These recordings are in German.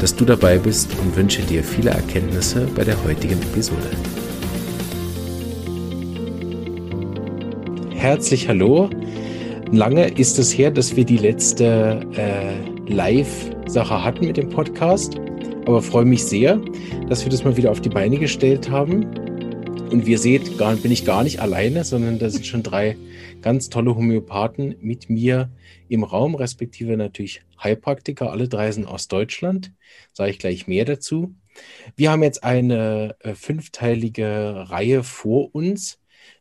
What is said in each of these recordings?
dass du dabei bist und wünsche dir viele Erkenntnisse bei der heutigen Episode. Herzlich hallo. Lange ist es her, dass wir die letzte äh, Live-Sache hatten mit dem Podcast, aber freue mich sehr, dass wir das mal wieder auf die Beine gestellt haben. Und wie ihr seht, gar, bin ich gar nicht alleine, sondern da sind schon drei ganz tolle Homöopathen mit mir im Raum, respektive natürlich Heilpraktiker. Alle drei sind aus Deutschland. Sage ich gleich mehr dazu. Wir haben jetzt eine äh, fünfteilige Reihe vor uns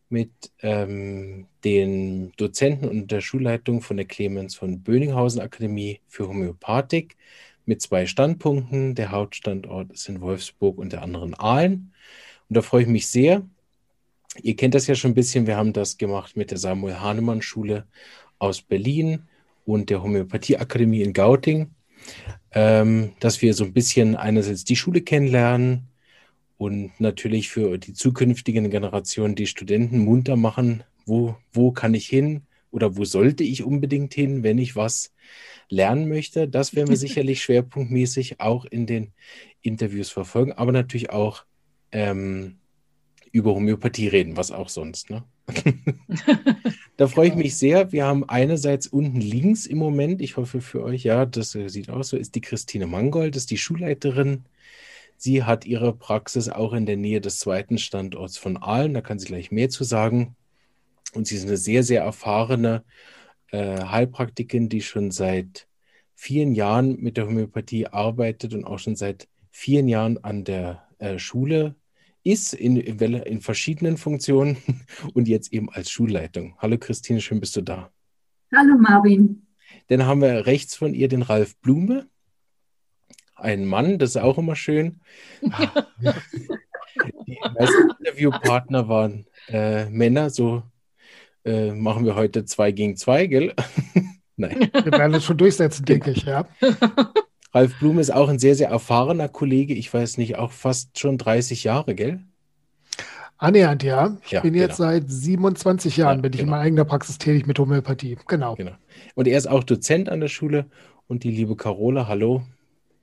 mit ähm, den Dozenten und der Schulleitung von der Clemens von Böninghausen Akademie für Homöopathik mit zwei Standpunkten. Der Hauptstandort ist in Wolfsburg und der andere in Aalen. Und da freue ich mich sehr. Ihr kennt das ja schon ein bisschen. Wir haben das gemacht mit der Samuel Hahnemann Schule aus Berlin und der Homöopathieakademie in Gauting, ähm, dass wir so ein bisschen einerseits die Schule kennenlernen und natürlich für die zukünftigen Generationen die Studenten munter machen, wo, wo kann ich hin oder wo sollte ich unbedingt hin, wenn ich was lernen möchte. Das werden wir sicherlich schwerpunktmäßig auch in den Interviews verfolgen, aber natürlich auch ähm, über Homöopathie reden, was auch sonst. Ne? da freue ich mich sehr. Wir haben einerseits unten links im Moment, ich hoffe für euch, ja, das äh, sieht aus so, ist die Christine Mangold, das ist die Schulleiterin. Sie hat ihre Praxis auch in der Nähe des zweiten Standorts von Aalen, da kann sie gleich mehr zu sagen. Und sie ist eine sehr, sehr erfahrene äh, Heilpraktikerin, die schon seit vielen Jahren mit der Homöopathie arbeitet und auch schon seit vielen Jahren an der äh, Schule ist in, in verschiedenen Funktionen und jetzt eben als Schulleitung. Hallo Christine, schön bist du da. Hallo Marvin. Dann haben wir rechts von ihr den Ralf Blume, ein Mann, das ist auch immer schön. Die meisten Interviewpartner waren äh, Männer, so äh, machen wir heute zwei gegen zwei, gell? Nein. Wir werden das schon durchsetzen, denke ich, ja. Ralf Blum ist auch ein sehr, sehr erfahrener Kollege. Ich weiß nicht, auch fast schon 30 Jahre, gell? Annähernd, ja. Ich ja, bin jetzt genau. seit 27 Jahren, ja, bin ich genau. in meiner eigenen Praxis tätig mit Homöopathie. Genau. genau. Und er ist auch Dozent an der Schule. Und die liebe Carola, hallo.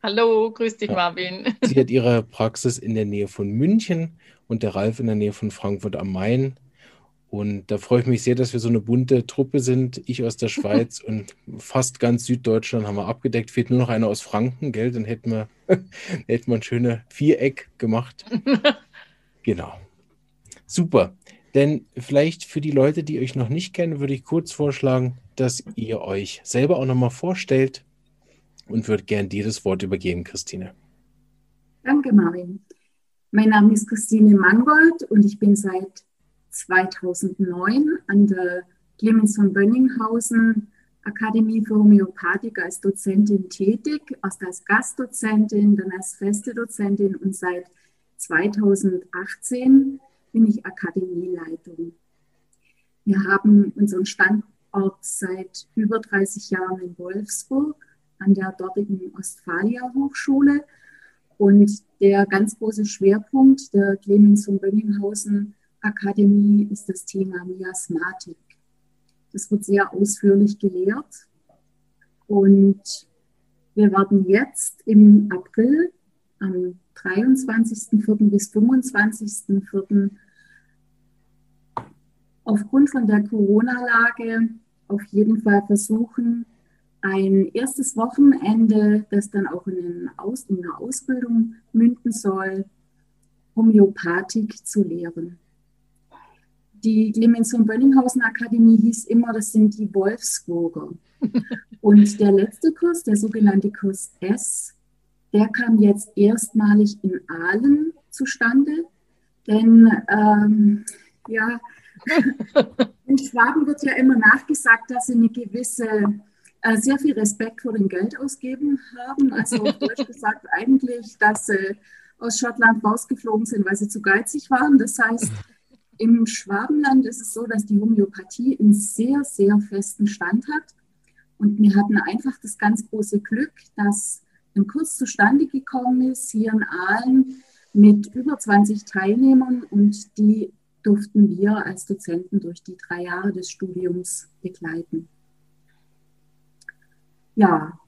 Hallo, grüß dich, ja. Marvin. Sie hat ihre Praxis in der Nähe von München und der Ralf in der Nähe von Frankfurt am Main. Und da freue ich mich sehr, dass wir so eine bunte Truppe sind. Ich aus der Schweiz und fast ganz Süddeutschland haben wir abgedeckt. Fehlt nur noch einer aus Franken, gell? Dann hätten wir, hätten wir ein schönes Viereck gemacht. genau. Super. Denn vielleicht für die Leute, die euch noch nicht kennen, würde ich kurz vorschlagen, dass ihr euch selber auch nochmal vorstellt und würde gern dir das Wort übergeben, Christine. Danke, Marvin. Mein Name ist Christine Mangold und ich bin seit 2009 an der Clemens von Bönninghausen Akademie für Homöopathik als Dozentin tätig, erst als Gastdozentin, dann als feste Dozentin und seit 2018 bin ich Akademieleitung. Wir haben unseren Standort seit über 30 Jahren in Wolfsburg an der dortigen Ostfalia Hochschule und der ganz große Schwerpunkt der Clemens von Bönninghausen Akademie ist das Thema Miasmatik. Das wird sehr ausführlich gelehrt. Und wir werden jetzt im April, am 23.04. bis 25.04. aufgrund von der Corona-Lage auf jeden Fall versuchen, ein erstes Wochenende, das dann auch in, Aus in eine Ausbildung münden soll, Homöopathik zu lehren die Clemens von Bönninghausen Akademie hieß immer, das sind die Wolfsburger. Und der letzte Kurs, der sogenannte Kurs S, der kam jetzt erstmalig in Aalen zustande. Denn ähm, ja, in Schwaben wird ja immer nachgesagt, dass sie eine gewisse, äh, sehr viel Respekt vor dem Geld ausgeben haben. Also auf Deutsch gesagt eigentlich, dass sie aus Schottland rausgeflogen sind, weil sie zu geizig waren. Das heißt, im Schwabenland ist es so, dass die Homöopathie einen sehr, sehr festen Stand hat. Und wir hatten einfach das ganz große Glück, dass ein Kurs zustande gekommen ist, hier in Aalen, mit über 20 Teilnehmern und die durften wir als Dozenten durch die drei Jahre des Studiums begleiten. Ja,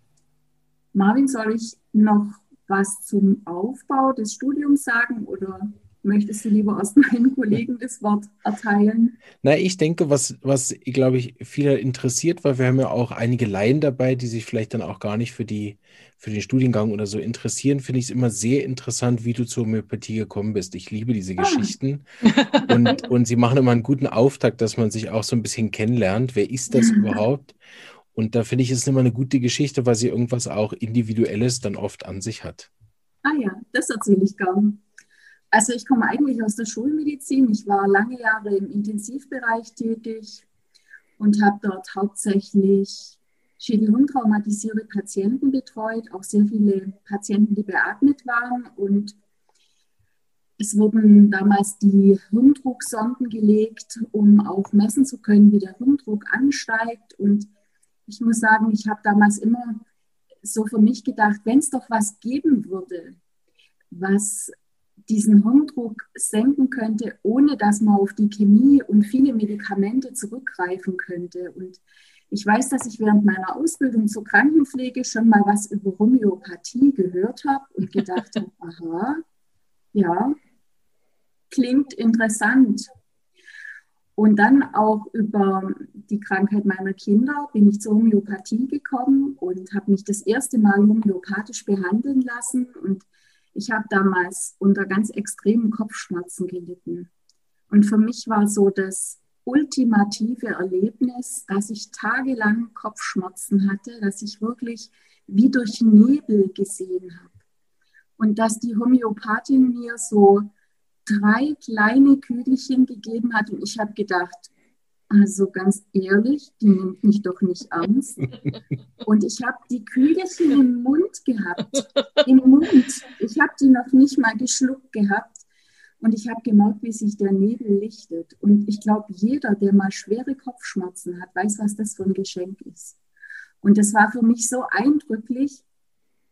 Marvin, soll ich noch was zum Aufbau des Studiums sagen oder Möchtest du lieber aus meinen Kollegen das Wort erteilen? Na, ich denke, was, was glaube ich, viele interessiert, weil wir haben ja auch einige Laien dabei, die sich vielleicht dann auch gar nicht für die, für den Studiengang oder so interessieren, finde ich es immer sehr interessant, wie du zur Homöopathie gekommen bist. Ich liebe diese ah. Geschichten. Und, und sie machen immer einen guten Auftakt, dass man sich auch so ein bisschen kennenlernt. Wer ist das überhaupt? Und da finde ich es immer eine gute Geschichte, weil sie irgendwas auch Individuelles dann oft an sich hat. Ah ja, das erzähle ich gern. Also ich komme eigentlich aus der Schulmedizin. Ich war lange Jahre im Intensivbereich tätig und habe dort hauptsächlich schädelhirntraumatisierte Patienten betreut, auch sehr viele Patienten, die beatmet waren. Und es wurden damals die Hirndrucksonden gelegt, um auch messen zu können, wie der Hirndruck ansteigt. Und ich muss sagen, ich habe damals immer so für mich gedacht, wenn es doch was geben würde, was diesen Hirndruck senken könnte, ohne dass man auf die Chemie und viele Medikamente zurückgreifen könnte. Und ich weiß, dass ich während meiner Ausbildung zur Krankenpflege schon mal was über Homöopathie gehört habe und gedacht habe, aha, ja, klingt interessant. Und dann auch über die Krankheit meiner Kinder bin ich zur Homöopathie gekommen und habe mich das erste Mal homöopathisch behandeln lassen und ich habe damals unter ganz extremen Kopfschmerzen gelitten. Und für mich war so das ultimative Erlebnis, dass ich tagelang Kopfschmerzen hatte, dass ich wirklich wie durch Nebel gesehen habe. Und dass die Homöopathin mir so drei kleine Kügelchen gegeben hat und ich habe gedacht, also ganz ehrlich, die nimmt mich doch nicht ernst. Und ich habe die Kügelchen im Mund gehabt. Im Mund. Ich habe die noch nicht mal geschluckt gehabt. Und ich habe gemerkt, wie sich der Nebel lichtet. Und ich glaube, jeder, der mal schwere Kopfschmerzen hat, weiß, was das für ein Geschenk ist. Und das war für mich so eindrücklich.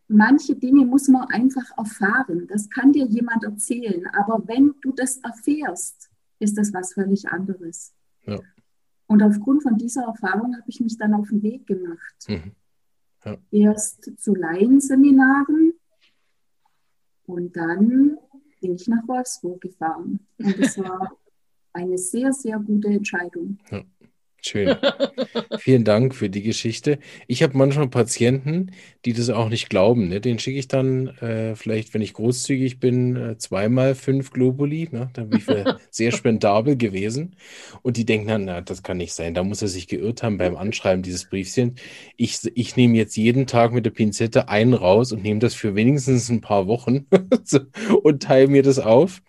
Manche Dinge muss man einfach erfahren. Das kann dir jemand erzählen. Aber wenn du das erfährst, ist das was völlig anderes. Ja. Und aufgrund von dieser Erfahrung habe ich mich dann auf den Weg gemacht. Mhm. Ja. Erst zu Laienseminaren und dann bin ich nach Wolfsburg gefahren. Und es war eine sehr, sehr gute Entscheidung. Ja. Schön. Vielen Dank für die Geschichte. Ich habe manchmal Patienten, die das auch nicht glauben. Ne? Den schicke ich dann äh, vielleicht, wenn ich großzügig bin, äh, zweimal fünf Globuli. Ne? Da bin ich sehr spendabel gewesen. Und die denken dann, na, das kann nicht sein. Da muss er sich geirrt haben beim Anschreiben dieses Briefchen. Ich, ich nehme jetzt jeden Tag mit der Pinzette einen raus und nehme das für wenigstens ein paar Wochen und teile mir das auf.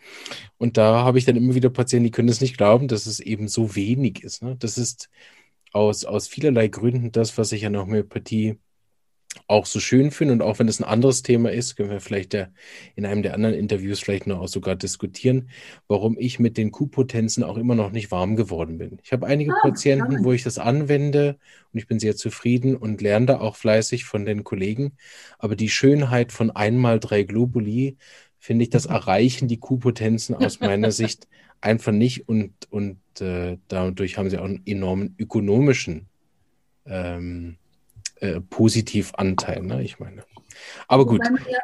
Und da habe ich dann immer wieder Patienten, die können es nicht glauben, dass es eben so wenig ist. Ne? Das ist aus, aus vielerlei Gründen das, was ich an der Homöopathie auch so schön finde. Und auch wenn es ein anderes Thema ist, können wir vielleicht der, in einem der anderen Interviews vielleicht noch auch sogar diskutieren, warum ich mit den Q-Potenzen auch immer noch nicht warm geworden bin. Ich habe einige ah, Patienten, wo ich das anwende und ich bin sehr zufrieden und lerne da auch fleißig von den Kollegen. Aber die Schönheit von einmal drei Globuli finde ich, das erreichen die Q-Potenzen aus meiner Sicht einfach nicht und, und äh, dadurch haben sie auch einen enormen ökonomischen ähm, äh, Positivanteil, ne? ich meine. Aber gut. Ja,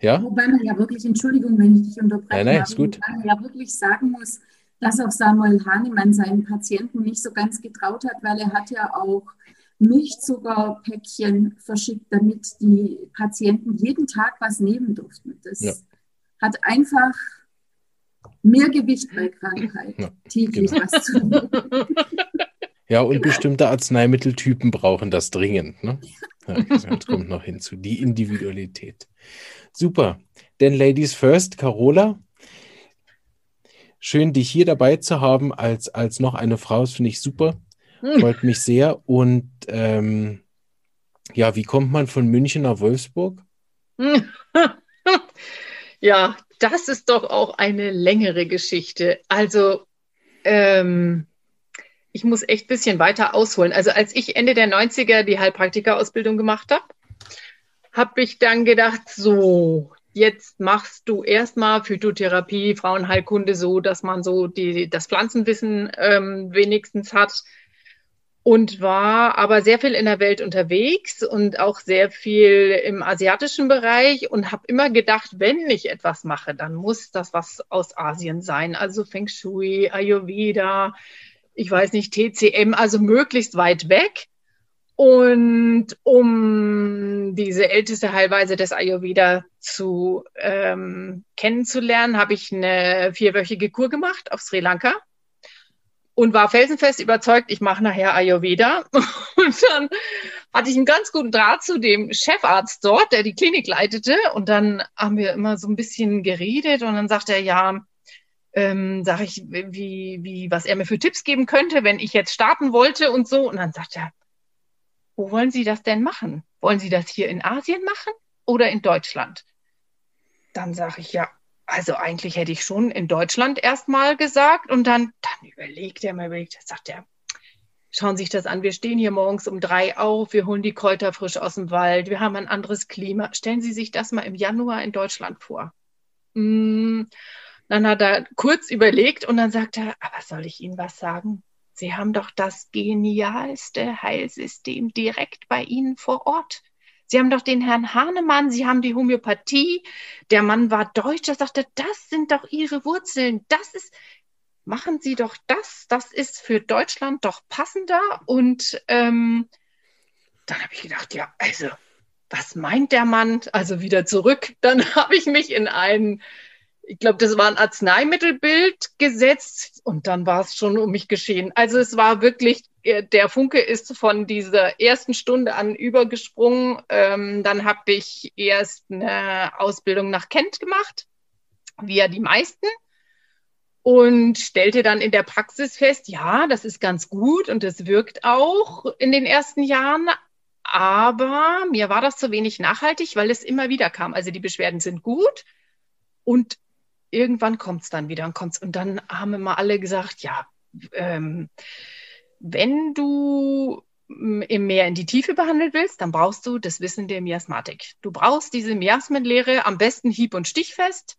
ja? Wobei man ja wirklich, Entschuldigung, wenn ich dich unterbreche, nein, nein, ist gut. wobei man ja wirklich sagen muss, dass auch Samuel Hahnemann seinen Patienten nicht so ganz getraut hat, weil er hat ja auch Milchzuckerpäckchen verschickt, damit die Patienten jeden Tag was nehmen durften. Das ja hat einfach mehr Gewicht bei Krankheit, ja, täglich genau. was zu nehmen. Ja, und bestimmte Arzneimitteltypen brauchen das dringend. Ne? Ja, das kommt noch hinzu, die Individualität. Super. Denn Ladies First, Carola, schön, dich hier dabei zu haben als, als noch eine Frau. Das finde ich super. Hm. Freut mich sehr. Und ähm, ja, wie kommt man von München nach Wolfsburg? Ja, das ist doch auch eine längere Geschichte. Also, ähm, ich muss echt ein bisschen weiter ausholen. Also, als ich Ende der 90er die Heilpraktika-Ausbildung gemacht habe, habe ich dann gedacht, so, jetzt machst du erstmal Phytotherapie, Frauenheilkunde so, dass man so die, das Pflanzenwissen ähm, wenigstens hat und war aber sehr viel in der Welt unterwegs und auch sehr viel im asiatischen Bereich und habe immer gedacht, wenn ich etwas mache, dann muss das was aus Asien sein, also Feng Shui, Ayurveda, ich weiß nicht, TCM, also möglichst weit weg. Und um diese älteste Heilweise des Ayurveda zu ähm, kennenzulernen, habe ich eine vierwöchige Kur gemacht auf Sri Lanka und war felsenfest überzeugt, ich mache nachher Ayurveda. Und dann hatte ich einen ganz guten Draht zu dem Chefarzt dort, der die Klinik leitete. Und dann haben wir immer so ein bisschen geredet und dann sagte er, ja, ähm, sage ich, wie, wie, was er mir für Tipps geben könnte, wenn ich jetzt starten wollte und so. Und dann sagt er, wo wollen Sie das denn machen? Wollen Sie das hier in Asien machen oder in Deutschland? Dann sage ich, ja, also eigentlich hätte ich schon in Deutschland erstmal gesagt und dann, dann überlegt er mal, überlegt, sagt er, schauen Sie sich das an, wir stehen hier morgens um drei auf, wir holen die Kräuter frisch aus dem Wald, wir haben ein anderes Klima. Stellen Sie sich das mal im Januar in Deutschland vor. Mm, dann hat er kurz überlegt und dann sagt er, aber soll ich Ihnen was sagen? Sie haben doch das genialste Heilsystem direkt bei Ihnen vor Ort. Sie haben doch den Herrn Hahnemann, Sie haben die Homöopathie. Der Mann war Deutsch, er sagte, das sind doch Ihre Wurzeln. Das ist, machen Sie doch das. Das ist für Deutschland doch passender. Und ähm, dann habe ich gedacht, ja, also, was meint der Mann? Also wieder zurück. Dann habe ich mich in einen ich glaube, das war ein Arzneimittelbild gesetzt und dann war es schon um mich geschehen. Also es war wirklich, äh, der Funke ist von dieser ersten Stunde an übergesprungen. Ähm, dann habe ich erst eine Ausbildung nach Kent gemacht, wie ja die meisten, und stellte dann in der Praxis fest, ja, das ist ganz gut und es wirkt auch in den ersten Jahren. Aber mir war das zu wenig nachhaltig, weil es immer wieder kam. Also die Beschwerden sind gut und irgendwann kommt es dann wieder und kommt's. Und dann haben immer alle gesagt, ja, ähm, wenn du im Meer in die Tiefe behandelt willst, dann brauchst du das Wissen der Miasmatik. Du brauchst diese Miasmenlehre am besten hieb- und stichfest.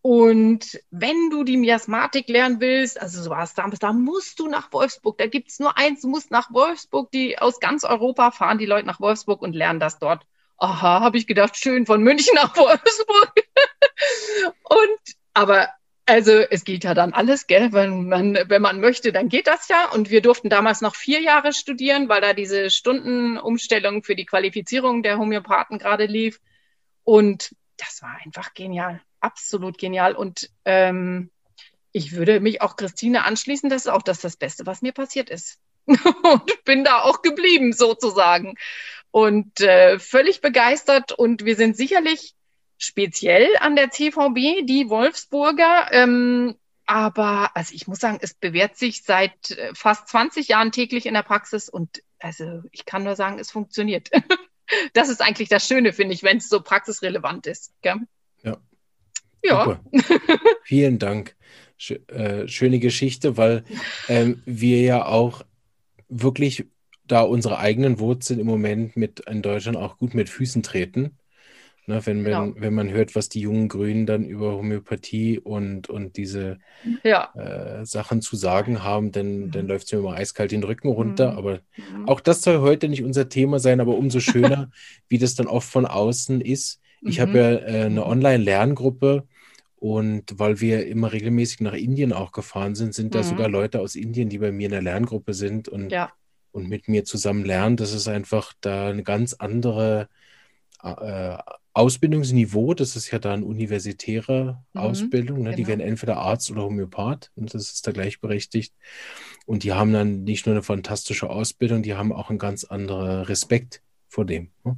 Und wenn du die Miasmatik lernen willst, also so war es damals, da musst du nach Wolfsburg. Da gibt es nur eins, du musst nach Wolfsburg. Die aus ganz Europa fahren die Leute nach Wolfsburg und lernen das dort. Aha, habe ich gedacht, schön von München nach Wolfsburg. und aber also es geht ja dann alles, gell? Wenn man, wenn man möchte, dann geht das ja. Und wir durften damals noch vier Jahre studieren, weil da diese Stundenumstellung für die Qualifizierung der Homöopathen gerade lief. Und das war einfach genial, absolut genial. Und ähm, ich würde mich auch Christine anschließen, das ist auch das, das Beste, was mir passiert ist. und bin da auch geblieben, sozusagen. Und äh, völlig begeistert. Und wir sind sicherlich speziell an der CVB, die Wolfsburger. Ähm, aber also ich muss sagen, es bewährt sich seit äh, fast 20 Jahren täglich in der Praxis und also ich kann nur sagen, es funktioniert. das ist eigentlich das Schöne, finde ich, wenn es so praxisrelevant ist. Gell? Ja. Ja. Vielen Dank. Sch äh, schöne Geschichte, weil ähm, wir ja auch wirklich da unsere eigenen Wurzeln im Moment mit in Deutschland auch gut mit Füßen treten. Ne, wenn, genau. wenn, man hört, was die jungen Grünen dann über Homöopathie und, und diese ja. äh, Sachen zu sagen haben, dann, dann mhm. läuft es mir immer eiskalt den Rücken runter. Mhm. Aber mhm. auch das soll heute nicht unser Thema sein, aber umso schöner, wie das dann oft von außen ist. Ich mhm. habe ja äh, eine mhm. Online-Lerngruppe und weil wir immer regelmäßig nach Indien auch gefahren sind, sind da sogar Leute aus Indien, die bei mir in der Lerngruppe sind und, ja. Und mit mir zusammen lernen. Das ist einfach da eine ganz andere äh, Ausbildungsniveau, das ist ja dann universitäre mhm, Ausbildung, ne? genau. die werden entweder Arzt oder Homöopath und das ist da gleichberechtigt. Und die haben dann nicht nur eine fantastische Ausbildung, die haben auch einen ganz anderen Respekt vor dem. Ne?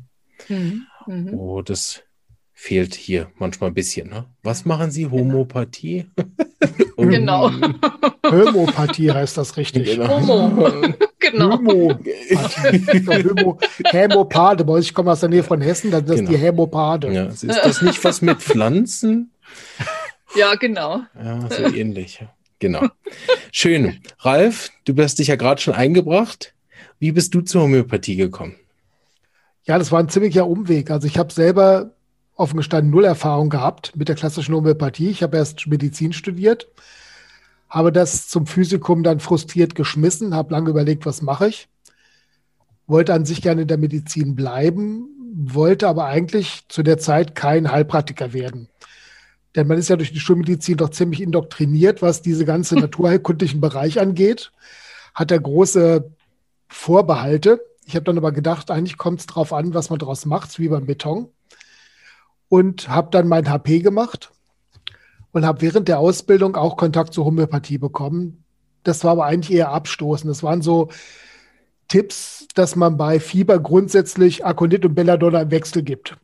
Mhm. Mhm. Oh, das fehlt hier manchmal ein bisschen. Ne? Was machen Sie? Genau. Homöopathie? genau. Homöopathie heißt das richtig. Genau. Homo. genau. Hämo, Hämopade. ich komme aus der Nähe von Hessen, das ist genau. die Hämopade. Ja, ist das nicht was mit Pflanzen? Ja, genau. Ja, so ähnlich. Genau. Schön. Ralf, du hast dich ja gerade schon eingebracht. Wie bist du zur Homöopathie gekommen? Ja, das war ein ziemlicher Umweg. Also ich habe selber offen gestanden null Erfahrung gehabt mit der klassischen Homöopathie. Ich habe erst Medizin studiert, habe das zum Physikum dann frustriert geschmissen, habe lange überlegt, was mache ich. Wollte an sich gerne in der Medizin bleiben, wollte aber eigentlich zu der Zeit kein Heilpraktiker werden. Denn man ist ja durch die Schulmedizin doch ziemlich indoktriniert, was diese ganze naturheilkundlichen Bereich angeht. Hat er große Vorbehalte. Ich habe dann aber gedacht, eigentlich kommt es darauf an, was man daraus macht, wie beim Beton und habe dann mein HP gemacht und habe während der Ausbildung auch Kontakt zur Homöopathie bekommen. Das war aber eigentlich eher abstoßend. Das waren so Tipps, dass man bei Fieber grundsätzlich Akonit und Belladonna im Wechsel gibt.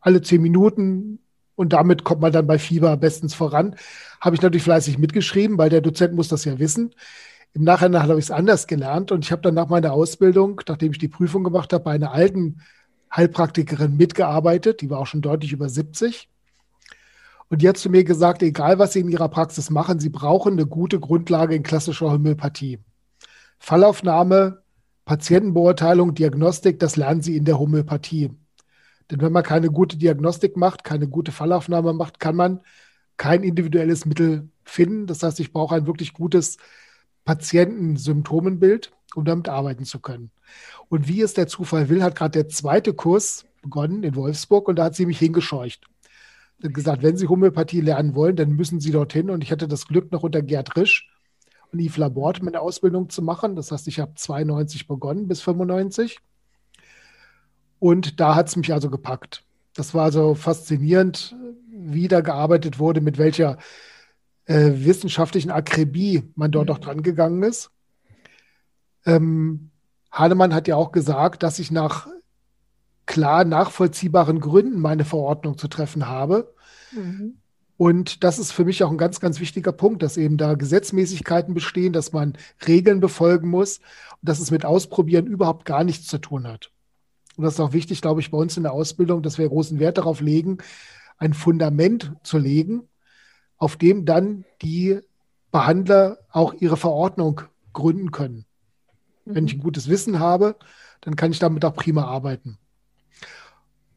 Alle zehn Minuten und damit kommt man dann bei Fieber bestens voran. Habe ich natürlich fleißig mitgeschrieben, weil der Dozent muss das ja wissen. Im Nachhinein habe ich es anders gelernt und ich habe dann nach meiner Ausbildung, nachdem ich die Prüfung gemacht habe, bei einer alten Heilpraktikerin mitgearbeitet, die war auch schon deutlich über 70. Und die hat zu mir gesagt, egal was Sie in Ihrer Praxis machen, Sie brauchen eine gute Grundlage in klassischer Homöopathie. Fallaufnahme, Patientenbeurteilung, Diagnostik, das lernen Sie in der Homöopathie. Denn wenn man keine gute Diagnostik macht, keine gute Fallaufnahme macht, kann man kein individuelles Mittel finden. Das heißt, ich brauche ein wirklich gutes Patientensymptomenbild, um damit arbeiten zu können. Und wie es der Zufall will, hat gerade der zweite Kurs begonnen in Wolfsburg und da hat sie mich hingescheucht. Gesagt, wenn Sie Homöopathie lernen wollen, dann müssen Sie dorthin. Und ich hatte das Glück, noch unter Gerd Risch und Yves Laborde meine Ausbildung zu machen. Das heißt, ich habe 92 begonnen bis 95. Und da hat es mich also gepackt. Das war so faszinierend, wie da gearbeitet wurde, mit welcher äh, wissenschaftlichen Akribie man dort mhm. auch dran gegangen ist. Ähm, Hahnemann hat ja auch gesagt, dass ich nach klar nachvollziehbaren Gründen meine Verordnung zu treffen habe. Mhm. Und das ist für mich auch ein ganz, ganz wichtiger Punkt, dass eben da Gesetzmäßigkeiten bestehen, dass man Regeln befolgen muss und dass es mit Ausprobieren überhaupt gar nichts zu tun hat. Und das ist auch wichtig, glaube ich, bei uns in der Ausbildung, dass wir großen Wert darauf legen, ein Fundament zu legen, auf dem dann die Behandler auch ihre Verordnung gründen können. Wenn ich ein gutes Wissen habe, dann kann ich damit auch prima arbeiten.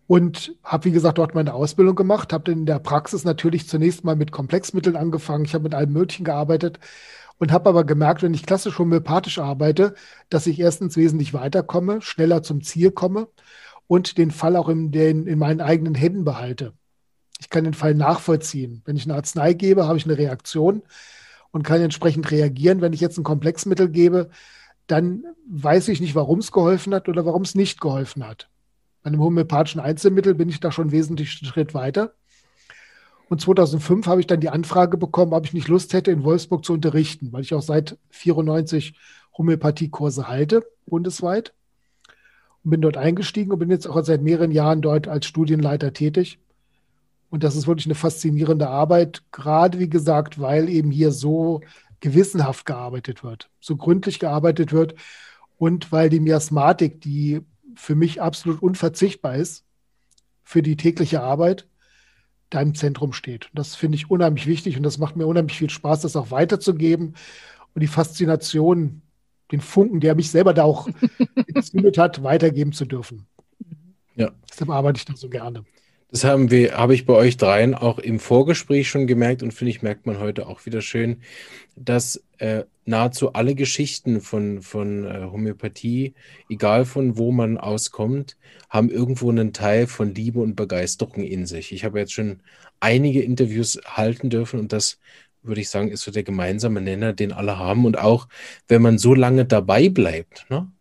Und habe, wie gesagt, dort meine Ausbildung gemacht, habe in der Praxis natürlich zunächst mal mit Komplexmitteln angefangen. Ich habe mit allem Möglichen gearbeitet und habe aber gemerkt, wenn ich klassisch homöopathisch arbeite, dass ich erstens wesentlich weiterkomme, schneller zum Ziel komme und den Fall auch in, den, in meinen eigenen Händen behalte. Ich kann den Fall nachvollziehen. Wenn ich eine Arznei gebe, habe ich eine Reaktion und kann entsprechend reagieren. Wenn ich jetzt ein Komplexmittel gebe, dann weiß ich nicht, warum es geholfen hat oder warum es nicht geholfen hat. Bei einem homöopathischen Einzelmittel bin ich da schon wesentlich einen Schritt weiter. Und 2005 habe ich dann die Anfrage bekommen, ob ich nicht Lust hätte, in Wolfsburg zu unterrichten, weil ich auch seit 94 Homöopathiekurse halte, bundesweit. Und bin dort eingestiegen und bin jetzt auch seit mehreren Jahren dort als Studienleiter tätig. Und das ist wirklich eine faszinierende Arbeit, gerade wie gesagt, weil eben hier so gewissenhaft gearbeitet wird, so gründlich gearbeitet wird und weil die Miasmatik, die für mich absolut unverzichtbar ist für die tägliche Arbeit, da im Zentrum steht. Das finde ich unheimlich wichtig und das macht mir unheimlich viel Spaß, das auch weiterzugeben und die Faszination, den Funken, der mich selber da auch entzündet hat, weitergeben zu dürfen. Ja. Deshalb arbeite ich da so gerne. Das haben wir, habe ich bei euch dreien auch im Vorgespräch schon gemerkt und finde ich, merkt man heute auch wieder schön, dass äh, nahezu alle Geschichten von, von äh, Homöopathie, egal von wo man auskommt, haben irgendwo einen Teil von Liebe und Begeisterung in sich. Ich habe jetzt schon einige Interviews halten dürfen und das würde ich sagen, ist so der gemeinsame Nenner, den alle haben. Und auch wenn man so lange dabei bleibt, ne?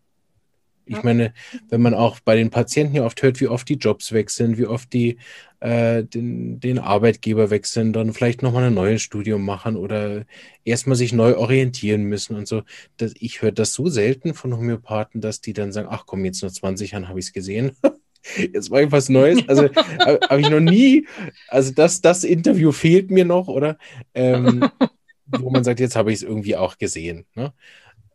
Ich ja. meine, wenn man auch bei den Patienten ja oft hört, wie oft die Jobs wechseln, wie oft die äh, den, den Arbeitgeber wechseln, dann vielleicht nochmal ein neues Studium machen oder erstmal sich neu orientieren müssen und so. Das, ich höre das so selten von Homöopathen, dass die dann sagen, ach komm, jetzt nur 20 Jahren habe ich es gesehen. Jetzt war ich was Neues. Also habe ich noch nie, also das, das Interview fehlt mir noch, oder? Ähm, wo man sagt, jetzt habe ich es irgendwie auch gesehen. Ne?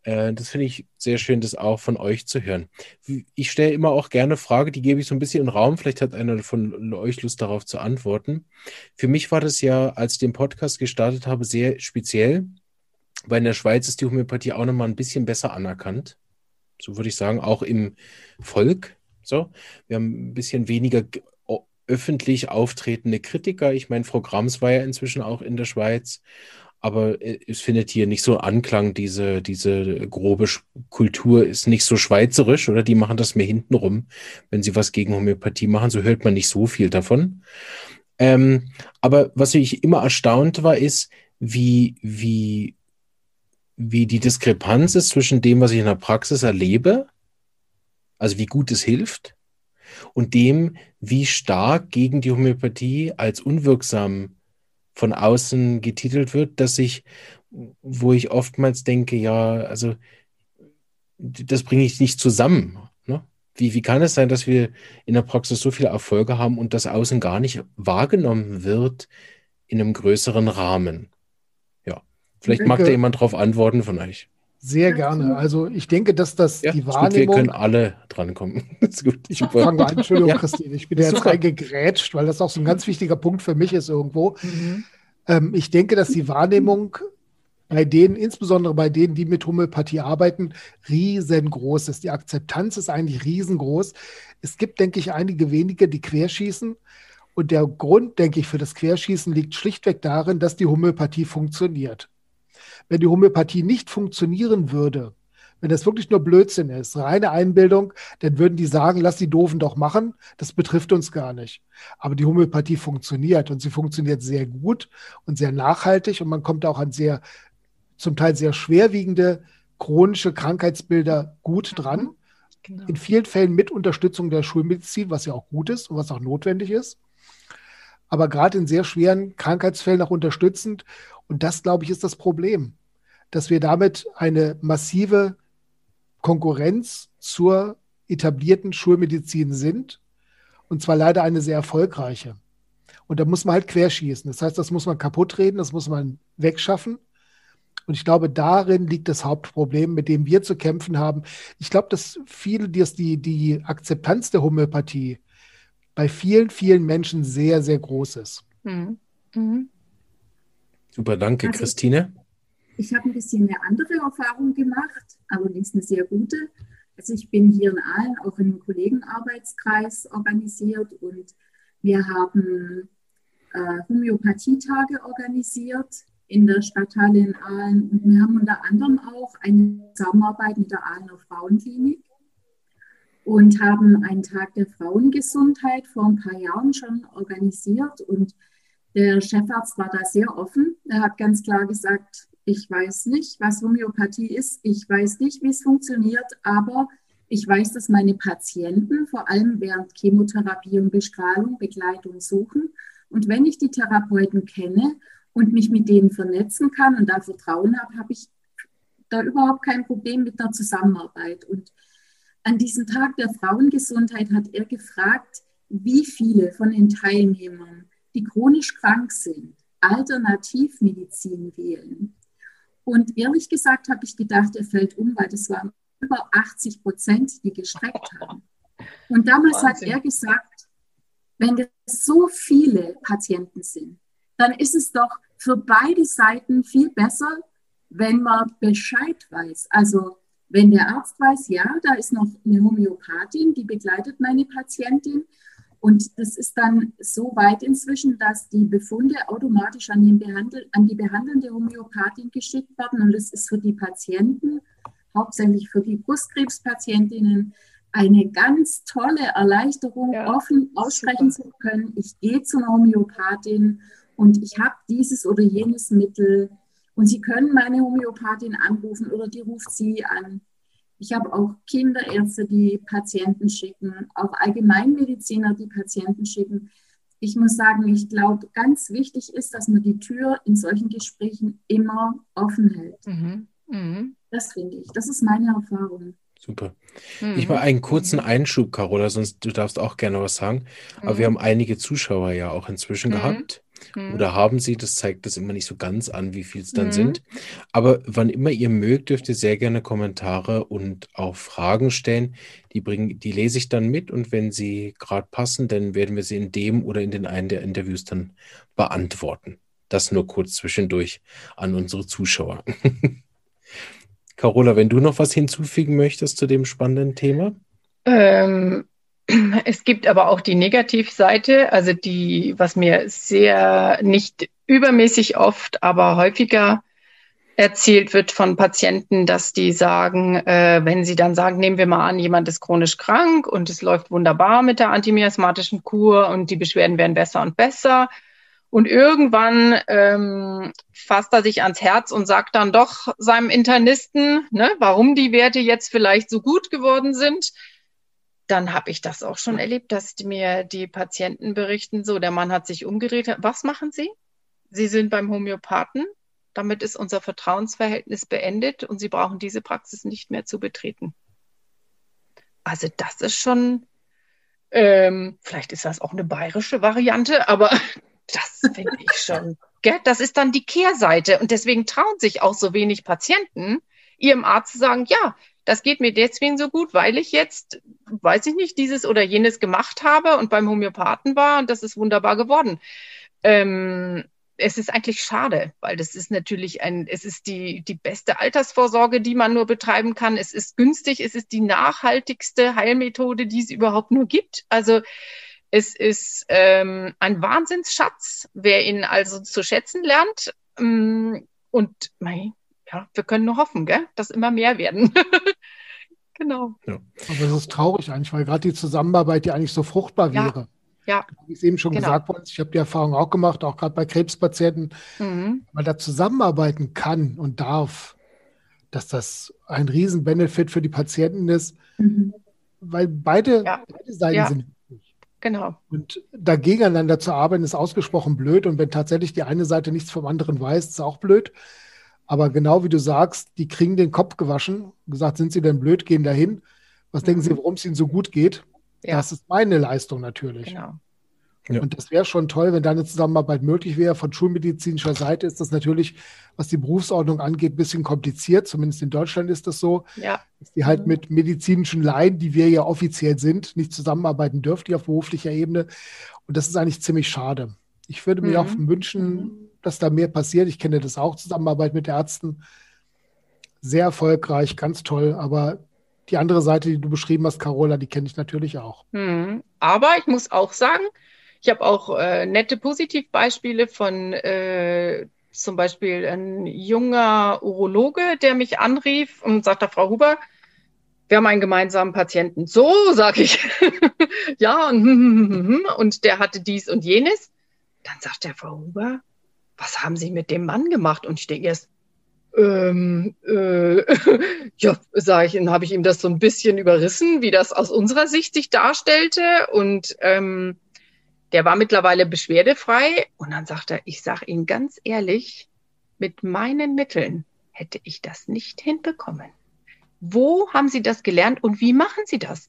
Äh, das finde ich sehr schön, das auch von euch zu hören. Ich stelle immer auch gerne Frage, die gebe ich so ein bisschen in den Raum. Vielleicht hat einer von euch Lust darauf zu antworten. Für mich war das ja, als ich den Podcast gestartet habe, sehr speziell, weil in der Schweiz ist die Homöopathie auch nochmal ein bisschen besser anerkannt. So würde ich sagen, auch im Volk. So, wir haben ein bisschen weniger öffentlich auftretende Kritiker. Ich meine, Frau Grams war ja inzwischen auch in der Schweiz aber äh, es findet hier nicht so Anklang, diese, diese grobe Kultur ist nicht so schweizerisch oder die machen das mehr hintenrum, wenn sie was gegen Homöopathie machen, so hört man nicht so viel davon. Ähm, aber was ich immer erstaunt war, ist, wie, wie, wie die Diskrepanz ist zwischen dem, was ich in der Praxis erlebe, also wie gut es hilft, und dem, wie stark gegen die Homöopathie als unwirksam von außen getitelt wird, dass ich, wo ich oftmals denke, ja, also das bringe ich nicht zusammen. Ne? Wie, wie kann es sein, dass wir in der Praxis so viele Erfolge haben und das außen gar nicht wahrgenommen wird in einem größeren Rahmen? Ja, vielleicht denke, mag da jemand drauf antworten von euch. Sehr gerne. Also ich denke, dass das ja, die Wahrnehmung. Gut, wir können alle drankommen. ist gut. Ich fange an. Entschuldigung, ja. Christine. Ich bin jetzt reingegrätscht, weil das auch so ein ganz wichtiger Punkt für mich ist irgendwo. Mhm. Ähm, ich denke, dass die Wahrnehmung bei denen, insbesondere bei denen, die mit Homöopathie arbeiten, riesengroß ist. Die Akzeptanz ist eigentlich riesengroß. Es gibt, denke ich, einige wenige, die querschießen. Und der Grund, denke ich, für das Querschießen liegt schlichtweg darin, dass die Homöopathie funktioniert. Wenn die Homöopathie nicht funktionieren würde, wenn das wirklich nur Blödsinn ist, reine Einbildung, dann würden die sagen, lass die Doofen doch machen, das betrifft uns gar nicht. Aber die Homöopathie funktioniert und sie funktioniert sehr gut und sehr nachhaltig und man kommt auch an sehr, zum Teil sehr schwerwiegende chronische Krankheitsbilder gut dran. Genau. In vielen Fällen mit Unterstützung der Schulmedizin, was ja auch gut ist und was auch notwendig ist. Aber gerade in sehr schweren Krankheitsfällen auch unterstützend. Und das, glaube ich, ist das Problem, dass wir damit eine massive Konkurrenz zur etablierten Schulmedizin sind. Und zwar leider eine sehr erfolgreiche. Und da muss man halt querschießen. Das heißt, das muss man kaputt reden, das muss man wegschaffen. Und ich glaube, darin liegt das Hauptproblem, mit dem wir zu kämpfen haben. Ich glaube, dass viele, die, die Akzeptanz der Homöopathie bei vielen, vielen Menschen sehr, sehr groß ist. Mhm. Mhm. Super, danke, also, Christine. Ich habe ein bisschen eine andere Erfahrung gemacht, allerdings eine sehr gute. Also ich bin hier in Aalen auch in einem Kollegenarbeitskreis organisiert und wir haben äh, Homöopathietage organisiert in der Stadthalle in Aalen und wir haben unter anderem auch eine Zusammenarbeit mit der Aalener Frauenklinik und haben einen Tag der Frauengesundheit vor ein paar Jahren schon organisiert und der Chefarzt war da sehr offen. Er hat ganz klar gesagt, ich weiß nicht, was Homöopathie ist. Ich weiß nicht, wie es funktioniert, aber ich weiß, dass meine Patienten vor allem während Chemotherapie und Bestrahlung Begleitung suchen. Und wenn ich die Therapeuten kenne und mich mit denen vernetzen kann und da Vertrauen habe, habe ich da überhaupt kein Problem mit der Zusammenarbeit. Und an diesem Tag der Frauengesundheit hat er gefragt, wie viele von den Teilnehmern, die chronisch krank sind, Alternativmedizin wählen. Und ehrlich gesagt habe ich gedacht, er fällt um, weil das waren über 80 Prozent, die gestreckt haben. Und damals Wahnsinn. hat er gesagt, wenn das so viele Patienten sind, dann ist es doch für beide Seiten viel besser, wenn man Bescheid weiß. Also wenn der Arzt weiß, ja, da ist noch eine Homöopathin, die begleitet meine Patientin, und das ist dann so weit inzwischen, dass die Befunde automatisch an, den Behandel, an die behandelnde Homöopathin geschickt werden. Und das ist für die Patienten, hauptsächlich für die Brustkrebspatientinnen, eine ganz tolle Erleichterung, ja, offen aussprechen super. zu können. Ich gehe zu einer Homöopathin und ich habe dieses oder jenes Mittel. Und Sie können meine Homöopathin anrufen oder die ruft Sie an. Ich habe auch Kinderärzte, die Patienten schicken, auch Allgemeinmediziner, die Patienten schicken. Ich muss sagen, ich glaube, ganz wichtig ist, dass man die Tür in solchen Gesprächen immer offen hält. Mhm. Mhm. Das finde ich. Das ist meine Erfahrung. Super. Mhm. Ich mache einen kurzen Einschub, Carola, sonst du darfst auch gerne was sagen. Aber wir mhm. haben einige Zuschauer ja auch inzwischen mhm. gehabt. Mhm. oder haben sie, das zeigt das immer nicht so ganz an, wie viel es dann mhm. sind. Aber wann immer ihr mögt, dürft ihr sehr gerne Kommentare und auch Fragen stellen. Die, bringen, die lese ich dann mit und wenn sie gerade passen, dann werden wir sie in dem oder in den einen der Interviews dann beantworten. Das nur kurz zwischendurch an unsere Zuschauer. Carola, wenn du noch was hinzufügen möchtest zu dem spannenden Thema? Ähm, es gibt aber auch die Negativseite, also die, was mir sehr nicht übermäßig oft, aber häufiger erzählt wird von Patienten, dass die sagen, äh, wenn sie dann sagen, nehmen wir mal an, jemand ist chronisch krank und es läuft wunderbar mit der antimiasmatischen Kur und die Beschwerden werden besser und besser. Und irgendwann ähm, fasst er sich ans Herz und sagt dann doch seinem Internisten, ne, warum die Werte jetzt vielleicht so gut geworden sind dann habe ich das auch schon erlebt, dass mir die Patienten berichten, so, der Mann hat sich umgedreht. Was machen Sie? Sie sind beim Homöopathen. Damit ist unser Vertrauensverhältnis beendet und Sie brauchen diese Praxis nicht mehr zu betreten. Also das ist schon, ähm, vielleicht ist das auch eine bayerische Variante, aber das finde ich schon. Gell? Das ist dann die Kehrseite und deswegen trauen sich auch so wenig Patienten, ihrem Arzt zu sagen, ja, das geht mir deswegen so gut, weil ich jetzt, weiß ich nicht, dieses oder jenes gemacht habe und beim Homöopathen war und das ist wunderbar geworden. Ähm, es ist eigentlich schade, weil das ist natürlich ein, es ist die, die beste Altersvorsorge, die man nur betreiben kann. Es ist günstig, es ist die nachhaltigste Heilmethode, die es überhaupt nur gibt. Also es ist ähm, ein Wahnsinnsschatz, wer ihn also zu schätzen lernt. Ähm, und mein, ja, wir können nur hoffen, gell, dass immer mehr werden. genau. Ja. Aber es ist traurig eigentlich, weil gerade die Zusammenarbeit, die eigentlich so fruchtbar wäre. Ja. Wie es eben schon genau. gesagt wurde, ich habe die Erfahrung auch gemacht, auch gerade bei Krebspatienten, mhm. weil da zusammenarbeiten kann und darf, dass das ein Riesen-Benefit für die Patienten ist, mhm. weil beide, ja. beide Seiten ja. sind wichtig. Genau. Und da gegeneinander zu arbeiten, ist ausgesprochen blöd. Und wenn tatsächlich die eine Seite nichts vom anderen weiß, ist es auch blöd. Aber genau wie du sagst, die kriegen den Kopf gewaschen, gesagt, sind sie denn blöd, gehen dahin. Was denken sie, mhm. warum es ihnen so gut geht? Ja. Das ist meine Leistung natürlich. Genau. Ja. Und das wäre schon toll, wenn da eine Zusammenarbeit möglich wäre. Von schulmedizinischer Seite ist das natürlich, was die Berufsordnung angeht, ein bisschen kompliziert. Zumindest in Deutschland ist das so. Ja. Dass die halt mhm. mit medizinischen Laien, die wir ja offiziell sind, nicht zusammenarbeiten dürfen, die auf beruflicher Ebene. Und das ist eigentlich ziemlich schade. Ich würde mir mhm. auch wünschen, mhm dass da mehr passiert. Ich kenne das auch, Zusammenarbeit mit Ärzten. Sehr erfolgreich, ganz toll. Aber die andere Seite, die du beschrieben hast, Carola, die kenne ich natürlich auch. Hm. Aber ich muss auch sagen, ich habe auch äh, nette Positivbeispiele von äh, zum Beispiel ein junger Urologe, der mich anrief und sagte, Frau Huber, wir haben einen gemeinsamen Patienten. So, sage ich. ja, und, und der hatte dies und jenes. Dann sagt der Frau Huber, was haben Sie mit dem Mann gemacht? Und ich denke erst, ähm, äh, ja, sage ich, dann habe ich ihm das so ein bisschen überrissen, wie das aus unserer Sicht sich darstellte. Und ähm, der war mittlerweile beschwerdefrei. Und dann sagt er, ich sage Ihnen ganz ehrlich, mit meinen Mitteln hätte ich das nicht hinbekommen. Wo haben Sie das gelernt und wie machen Sie das?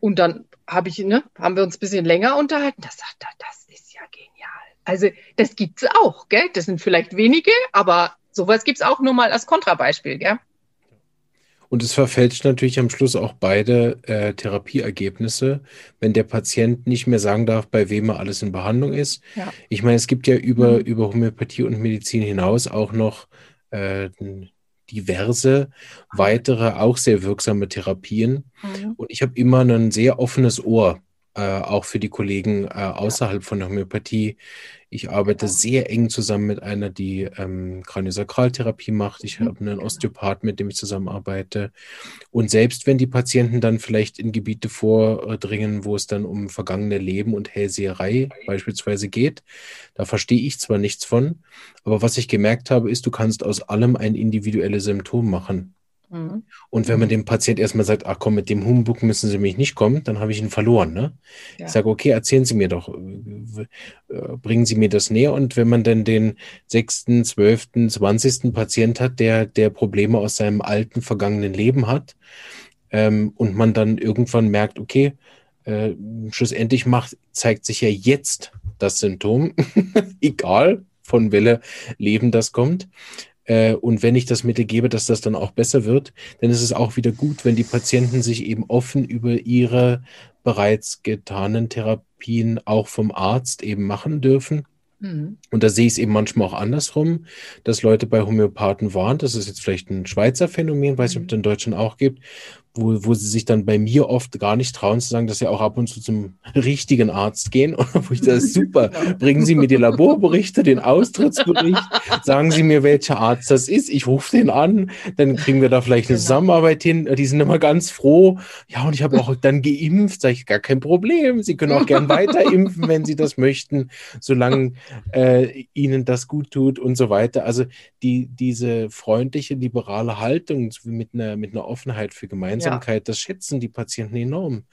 Und dann habe ich, ne, haben wir uns ein bisschen länger unterhalten. Da sagt er, das ist ja genial. Also das gibt es auch, gell? Das sind vielleicht wenige, aber sowas gibt es auch nur mal als Kontrabeispiel, gell? Und es verfälscht natürlich am Schluss auch beide äh, Therapieergebnisse, wenn der Patient nicht mehr sagen darf, bei wem er alles in Behandlung ist. Ja. Ich meine, es gibt ja über, mhm. über Homöopathie und Medizin hinaus auch noch äh, diverse weitere, auch sehr wirksame Therapien. Mhm. Und ich habe immer ein sehr offenes Ohr äh, auch für die Kollegen äh, außerhalb von der Homöopathie. Ich arbeite sehr eng zusammen mit einer, die ähm, Kraniosakraltherapie macht. Ich mhm. habe einen Osteopath, mit dem ich zusammenarbeite. Und selbst wenn die Patienten dann vielleicht in Gebiete vordringen, wo es dann um vergangene Leben und Hellseherei beispielsweise geht, da verstehe ich zwar nichts von, aber was ich gemerkt habe, ist, du kannst aus allem ein individuelles Symptom machen. Mhm. Und wenn man dem Patient erstmal sagt, ach komm, mit dem Humbug müssen Sie mich nicht kommen, dann habe ich ihn verloren. Ne? Ja. Ich sage, okay, erzählen Sie mir doch, äh, bringen Sie mir das näher. Und wenn man dann den sechsten, zwölften, zwanzigsten Patient hat, der, der Probleme aus seinem alten, vergangenen Leben hat, ähm, und man dann irgendwann merkt, okay, äh, schlussendlich macht, zeigt sich ja jetzt das Symptom, egal von welcher Leben das kommt. Äh, und wenn ich das Mittel gebe, dass das dann auch besser wird, dann ist es auch wieder gut, wenn die Patienten sich eben offen über ihre bereits getanen Therapien auch vom Arzt eben machen dürfen. Mhm. Und da sehe ich es eben manchmal auch andersrum, dass Leute bei Homöopathen waren. Das ist jetzt vielleicht ein Schweizer Phänomen, weiß ich, ob es in Deutschland auch gibt, wo, wo sie sich dann bei mir oft gar nicht trauen zu sagen, dass sie auch ab und zu zum richtigen Arzt gehen. wo ich das super. Genau. Bringen Sie mir die Laborberichte, den Austrittsbericht, sagen Sie mir, welcher Arzt das ist. Ich rufe den an, dann kriegen wir da vielleicht eine genau. Zusammenarbeit hin. Die sind immer ganz froh. Ja, und ich habe auch dann geimpft, sage ich, gar kein Problem. Sie können auch gern weiter impfen, wenn Sie das möchten, solange äh, Ihnen das gut tut und so weiter. Also die, diese freundliche, liberale Haltung mit einer, mit einer Offenheit für Gemeinschaft Gemeinsamkeit, ja. das schätzen die Patienten enorm.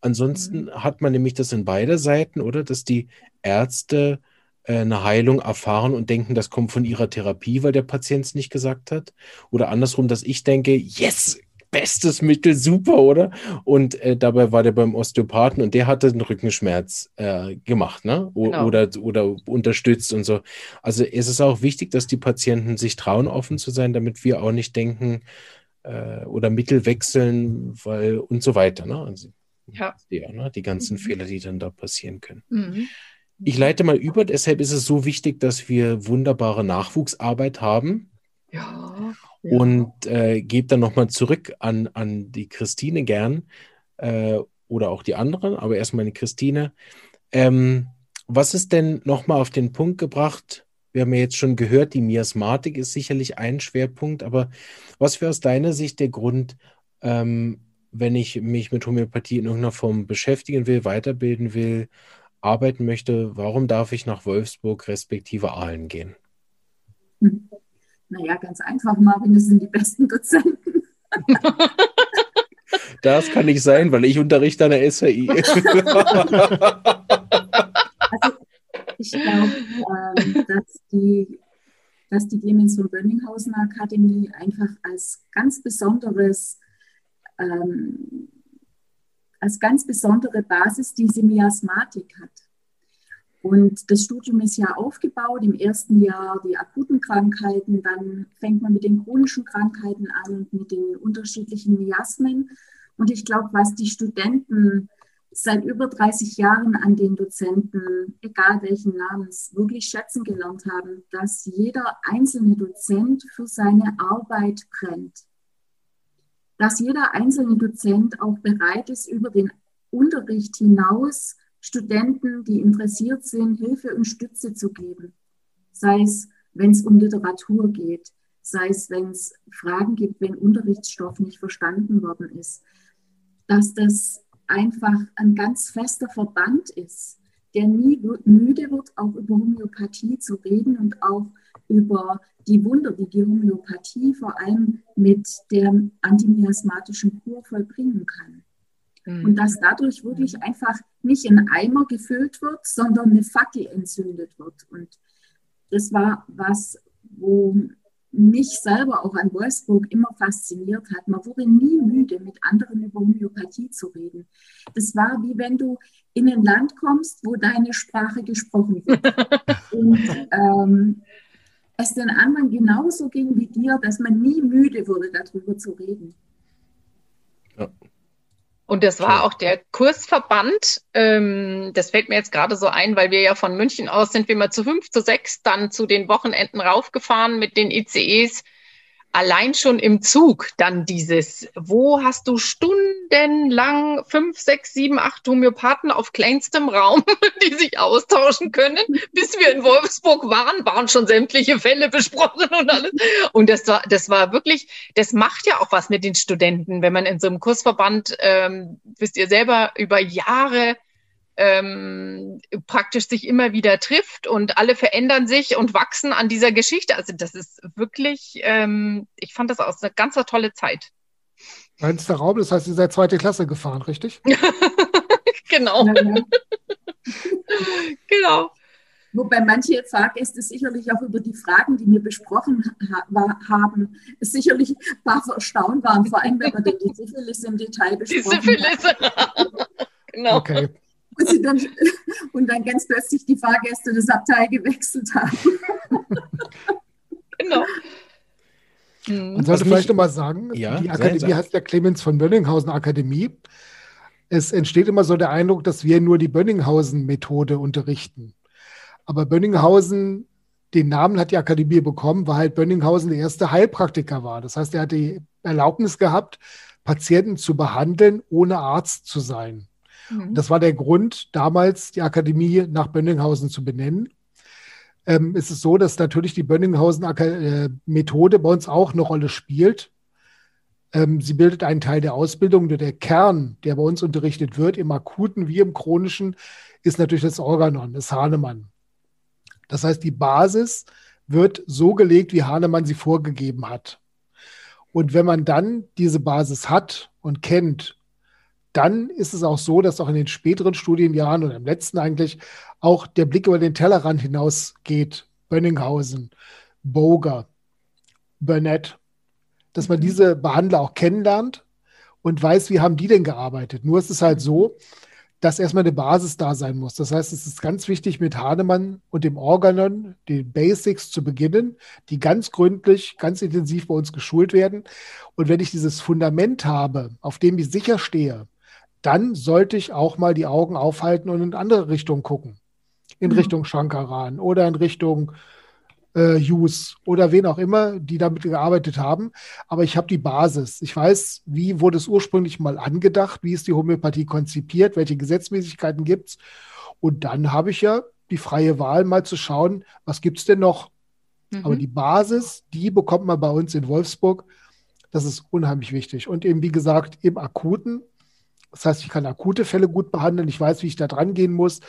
Ansonsten mhm. hat man nämlich das in beider Seiten, oder? Dass die Ärzte äh, eine Heilung erfahren und denken, das kommt von ihrer Therapie, weil der Patient es nicht gesagt hat. Oder andersrum, dass ich denke, yes, bestes Mittel, super, oder? Und äh, dabei war der beim Osteopathen und der hatte einen Rückenschmerz äh, gemacht, ne? O genau. Oder, oder unterstützt und so. Also es ist auch wichtig, dass die Patienten sich trauen, offen zu sein, damit wir auch nicht denken, äh, oder Mittel wechseln, weil und so weiter. Ne? Also, ja. ja ne? Die ganzen mhm. Fehler, die dann da passieren können. Mhm. Ich leite mal über, deshalb ist es so wichtig, dass wir wunderbare Nachwuchsarbeit haben. Ja. ja. Und äh, gebe dann nochmal zurück an, an die Christine gern äh, oder auch die anderen, aber erstmal die Christine. Ähm, was ist denn nochmal auf den Punkt gebracht? Wir haben ja jetzt schon gehört, die Miasmatik ist sicherlich ein Schwerpunkt, aber was wäre aus deiner Sicht der Grund, ähm, wenn ich mich mit Homöopathie in irgendeiner Form beschäftigen will, weiterbilden will, arbeiten möchte, warum darf ich nach Wolfsburg respektive Aalen gehen? Naja, ganz einfach, Marvin, das sind die besten Dozenten. das kann nicht sein, weil ich unterrichte an der SWI. also, ich glaube, ähm, dass die, dass die Clemens- Bönninghausen Akademie einfach als ganz besonderes, ähm, als ganz besondere Basis diese Miasmatik hat. Und das Studium ist ja aufgebaut, im ersten Jahr die akuten Krankheiten, dann fängt man mit den chronischen Krankheiten an und mit den unterschiedlichen Miasmen. Und ich glaube, was die Studenten seit über 30 Jahren an den Dozenten, egal welchen Namens, wirklich schätzen gelernt haben, dass jeder einzelne Dozent für seine Arbeit brennt. Dass jeder einzelne Dozent auch bereit ist, über den Unterricht hinaus Studenten, die interessiert sind, Hilfe und Stütze zu geben. Sei es, wenn es um Literatur geht, sei es, wenn es Fragen gibt, wenn Unterrichtsstoff nicht verstanden worden ist. Dass das einfach ein ganz fester Verband ist, der nie müde wird, auch über Homöopathie zu reden und auch über die Wunder, die die Homöopathie vor allem mit der antimiasmatischen Kur vollbringen kann. Mhm. Und dass dadurch wirklich einfach nicht ein Eimer gefüllt wird, sondern eine Fackel entzündet wird. Und das war was, wo mich selber auch an Wolfsburg immer fasziniert hat. Man wurde nie müde, mit anderen über Homöopathie zu reden. Das war wie wenn du in ein Land kommst, wo deine Sprache gesprochen wird. Und ähm, es den anderen genauso ging wie dir, dass man nie müde wurde, darüber zu reden. Ja. Und das war auch der Kursverband. Ähm, das fällt mir jetzt gerade so ein, weil wir ja von München aus sind wir mal zu fünf, zu sechs, dann zu den Wochenenden raufgefahren mit den ICEs allein schon im Zug dann dieses, wo hast du stundenlang fünf, sechs, sieben, acht Homöopathen auf kleinstem Raum, die sich austauschen können. Bis wir in Wolfsburg waren, waren schon sämtliche Fälle besprochen und alles. Und das war, das war wirklich, das macht ja auch was mit den Studenten, wenn man in so einem Kursverband, ähm, wisst ihr selber, über Jahre ähm, praktisch sich immer wieder trifft und alle verändern sich und wachsen an dieser Geschichte. Also das ist wirklich, ähm, ich fand das aus eine ganz tolle Zeit. Reinster Raum, das heißt, ihr seid zweite Klasse gefahren, richtig? genau. Ja, ja. genau. Wobei manche Fahrgäste sicherlich auch über die Fragen, die wir besprochen ha haben, sicherlich ein paar erstaunt waren, vor allem wenn wir die Syphilis im Detail besprochen. Die Syphilis. genau. Okay. Und, sie dann, und dann ganz plötzlich die Fahrgäste das Abteil gewechselt haben. genau. Man hm. sollte vielleicht nochmal sagen, ja, die Akademie heißt ja Clemens von Bönninghausen Akademie. Es entsteht immer so der Eindruck, dass wir nur die Bönninghausen-Methode unterrichten. Aber Bönninghausen, den Namen hat die Akademie bekommen, weil halt Bönninghausen der erste Heilpraktiker war. Das heißt, er hat die Erlaubnis gehabt, Patienten zu behandeln, ohne Arzt zu sein. Mhm. Das war der Grund, damals die Akademie nach Bönninghausen zu benennen. Ähm, ist so, dass natürlich die Bönninghausen-Methode bei uns auch eine Rolle spielt. Ähm, sie bildet einen Teil der Ausbildung. Nur der Kern, der bei uns unterrichtet wird, im akuten wie im chronischen, ist natürlich das Organon, das Hahnemann. Das heißt, die Basis wird so gelegt, wie Hahnemann sie vorgegeben hat. Und wenn man dann diese Basis hat und kennt, dann ist es auch so, dass auch in den späteren Studienjahren oder im letzten eigentlich auch der Blick über den Tellerrand hinausgeht. Bönninghausen, Boger, Burnett, dass man mhm. diese Behandler auch kennenlernt und weiß, wie haben die denn gearbeitet. Nur ist es halt so, dass erstmal eine Basis da sein muss. Das heißt, es ist ganz wichtig, mit Hahnemann und dem Organon, den Basics zu beginnen, die ganz gründlich, ganz intensiv bei uns geschult werden. Und wenn ich dieses Fundament habe, auf dem ich sicher stehe, dann sollte ich auch mal die Augen aufhalten und in andere Richtungen gucken. In mhm. Richtung Shankaran oder in Richtung äh, Hughes oder wen auch immer, die damit gearbeitet haben. Aber ich habe die Basis. Ich weiß, wie wurde es ursprünglich mal angedacht, wie ist die Homöopathie konzipiert, welche Gesetzmäßigkeiten gibt es. Und dann habe ich ja die freie Wahl, mal zu schauen, was gibt es denn noch. Mhm. Aber die Basis, die bekommt man bei uns in Wolfsburg. Das ist unheimlich wichtig. Und eben, wie gesagt, im Akuten. Das heißt, ich kann akute Fälle gut behandeln. Ich weiß, wie ich da dran gehen muss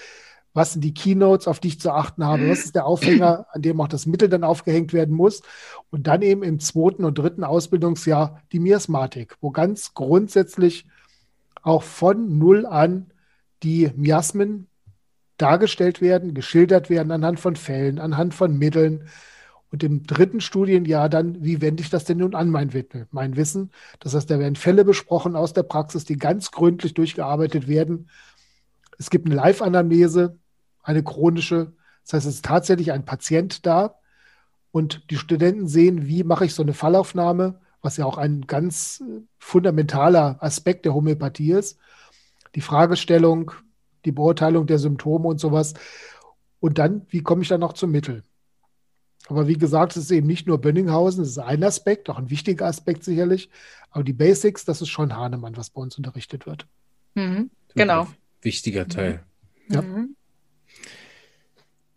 was sind die Keynotes, auf die ich zu achten habe, was ist der Aufhänger, an dem auch das Mittel dann aufgehängt werden muss. Und dann eben im zweiten und dritten Ausbildungsjahr die Miasmatik, wo ganz grundsätzlich auch von Null an die Miasmen dargestellt werden, geschildert werden anhand von Fällen, anhand von Mitteln. Und im dritten Studienjahr dann, wie wende ich das denn nun an, mein, mein Wissen? Das heißt, da werden Fälle besprochen aus der Praxis, die ganz gründlich durchgearbeitet werden. Es gibt eine Live-Anamnese, eine chronische. Das heißt, es ist tatsächlich ein Patient da und die Studenten sehen, wie mache ich so eine Fallaufnahme, was ja auch ein ganz äh, fundamentaler Aspekt der Homöopathie ist. Die Fragestellung, die Beurteilung der Symptome und sowas. Und dann, wie komme ich dann noch zum Mittel? Aber wie gesagt, es ist eben nicht nur Bönninghausen, es ist ein Aspekt, auch ein wichtiger Aspekt sicherlich. Aber die Basics, das ist schon Hahnemann, was bei uns unterrichtet wird. Mhm, genau. Wichtiger Teil. Ja. Mhm.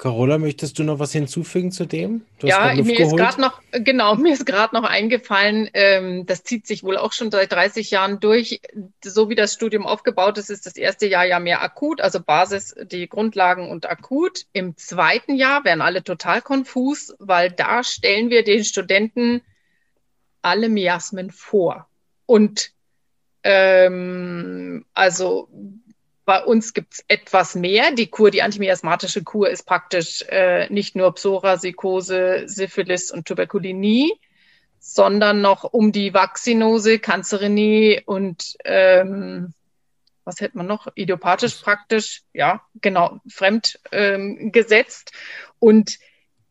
Carola, möchtest du noch was hinzufügen zu dem? ja, mir ist gerade noch, genau, mir ist gerade noch eingefallen, ähm, das zieht sich wohl auch schon seit 30 Jahren durch. So wie das Studium aufgebaut ist, ist das erste Jahr ja mehr akut, also Basis, die Grundlagen und akut. Im zweiten Jahr werden alle total konfus, weil da stellen wir den Studenten alle Miasmen vor. Und ähm, also bei uns gibt es etwas mehr. Die Kur, die antimiasmatische Kur ist praktisch äh, nicht nur Psoriasikose, Syphilis und Tuberkulinie, sondern noch um die Vaccinose, Cancerenie und ähm, was hätte man noch? Idiopathisch praktisch, ja, genau, fremd ähm, gesetzt. Und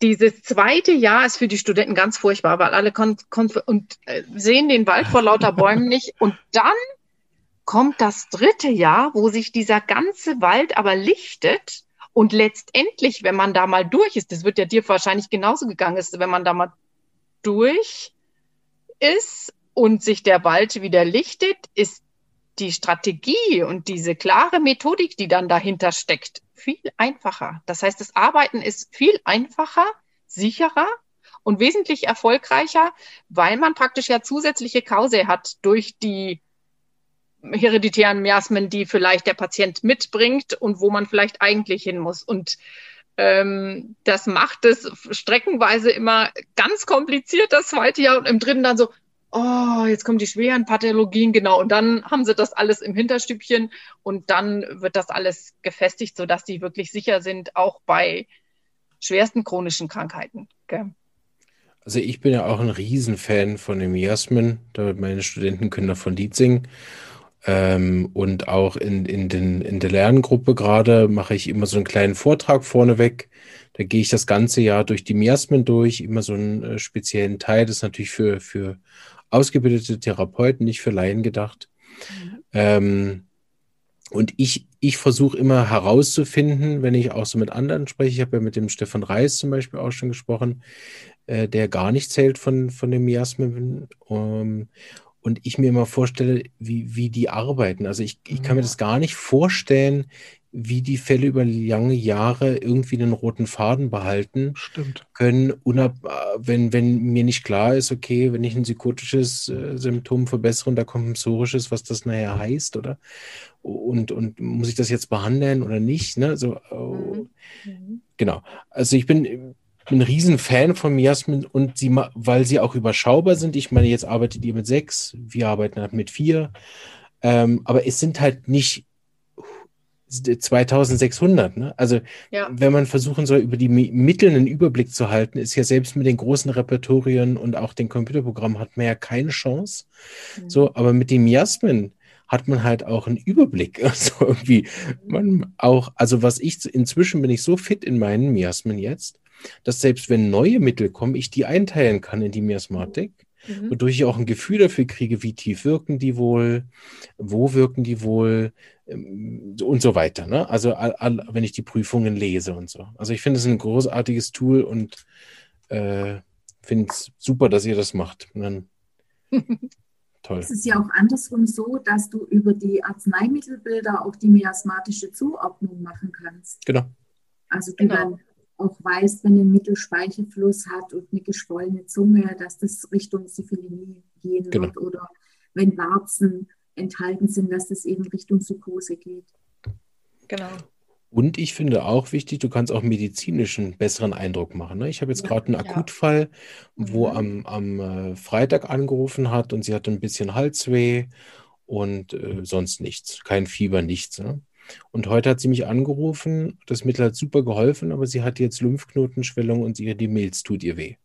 dieses zweite Jahr ist für die Studenten ganz furchtbar, weil alle kon und äh, sehen den Wald vor lauter Bäumen nicht. Und dann kommt das dritte Jahr, wo sich dieser ganze Wald aber lichtet und letztendlich, wenn man da mal durch ist, das wird ja dir wahrscheinlich genauso gegangen ist, wenn man da mal durch ist und sich der Wald wieder lichtet, ist die Strategie und diese klare Methodik, die dann dahinter steckt, viel einfacher. Das heißt, das Arbeiten ist viel einfacher, sicherer und wesentlich erfolgreicher, weil man praktisch ja zusätzliche Kause hat durch die hereditären Miasmen, die vielleicht der Patient mitbringt und wo man vielleicht eigentlich hin muss. Und ähm, das macht es streckenweise immer ganz kompliziert, das zweite Jahr und im dritten dann so, oh, jetzt kommen die schweren Pathologien, genau. Und dann haben sie das alles im Hinterstübchen und dann wird das alles gefestigt, sodass die wirklich sicher sind, auch bei schwersten chronischen Krankheiten. Okay. Also ich bin ja auch ein Riesenfan von dem Miasmen. Meine Studenten können davon Lied singen. Ähm, und auch in, in, den, in der Lerngruppe gerade mache ich immer so einen kleinen Vortrag vorneweg. Da gehe ich das ganze Jahr durch die Miasmen durch, immer so einen äh, speziellen Teil. Das ist natürlich für, für ausgebildete Therapeuten, nicht für Laien gedacht. Mhm. Ähm, und ich, ich versuche immer herauszufinden, wenn ich auch so mit anderen spreche, ich habe ja mit dem Stefan Reis zum Beispiel auch schon gesprochen, äh, der gar nicht zählt von, von dem Miasmen. Um, und ich mir immer vorstelle, wie, wie die arbeiten. Also ich, ich kann mir das gar nicht vorstellen, wie die Fälle über lange Jahre irgendwie den roten Faden behalten Stimmt. können, wenn, wenn mir nicht klar ist, okay, wenn ich ein psychotisches äh, Symptom verbessere und da kommt ein psorisches, was das nachher heißt, oder? Und, und muss ich das jetzt behandeln oder nicht? Ne? So, oh, mhm. Genau. Also ich bin, bin ein Riesenfan von Miasmen und sie, weil sie auch überschaubar sind. Ich meine, jetzt arbeitet ihr mit sechs, wir arbeiten halt mit vier. Ähm, aber es sind halt nicht 2600. Ne? Also, ja. wenn man versuchen soll, über die Mittel einen Überblick zu halten, ist ja selbst mit den großen Repertorien und auch den Computerprogrammen hat man ja keine Chance. Mhm. So, aber mit den Miasmen hat man halt auch einen Überblick. Also irgendwie, man auch, also was ich inzwischen bin ich so fit in meinen Miasmen jetzt, dass selbst wenn neue Mittel kommen, ich die einteilen kann in die Miasmatik, mhm. wodurch ich auch ein Gefühl dafür kriege, wie tief wirken die wohl, wo wirken die wohl ähm, und so weiter. Ne? Also all, all, wenn ich die Prüfungen lese und so. Also ich finde es ein großartiges Tool und äh, finde es super, dass ihr das macht. Dann, toll. Es ist ja auch andersrum so, dass du über die Arzneimittelbilder auch die miasmatische Zuordnung machen kannst. Genau. Also du genau. dann auch weißt, wenn ein Mittelspeicherfluss hat und eine geschwollene Zunge, dass das Richtung Syphilie gehen genau. wird oder wenn Warzen enthalten sind, dass das eben Richtung Psychose geht. Genau. Und ich finde auch wichtig, du kannst auch medizinischen besseren Eindruck machen. Ne? Ich habe jetzt ja, gerade einen Akutfall, ja. wo mhm. am, am äh, Freitag angerufen hat und sie hatte ein bisschen Halsweh und äh, sonst nichts. Kein Fieber, nichts. Ne? Und heute hat sie mich angerufen, das Mittel hat super geholfen, aber sie hat jetzt Lymphknotenschwellung und sie, die Milz tut ihr weh.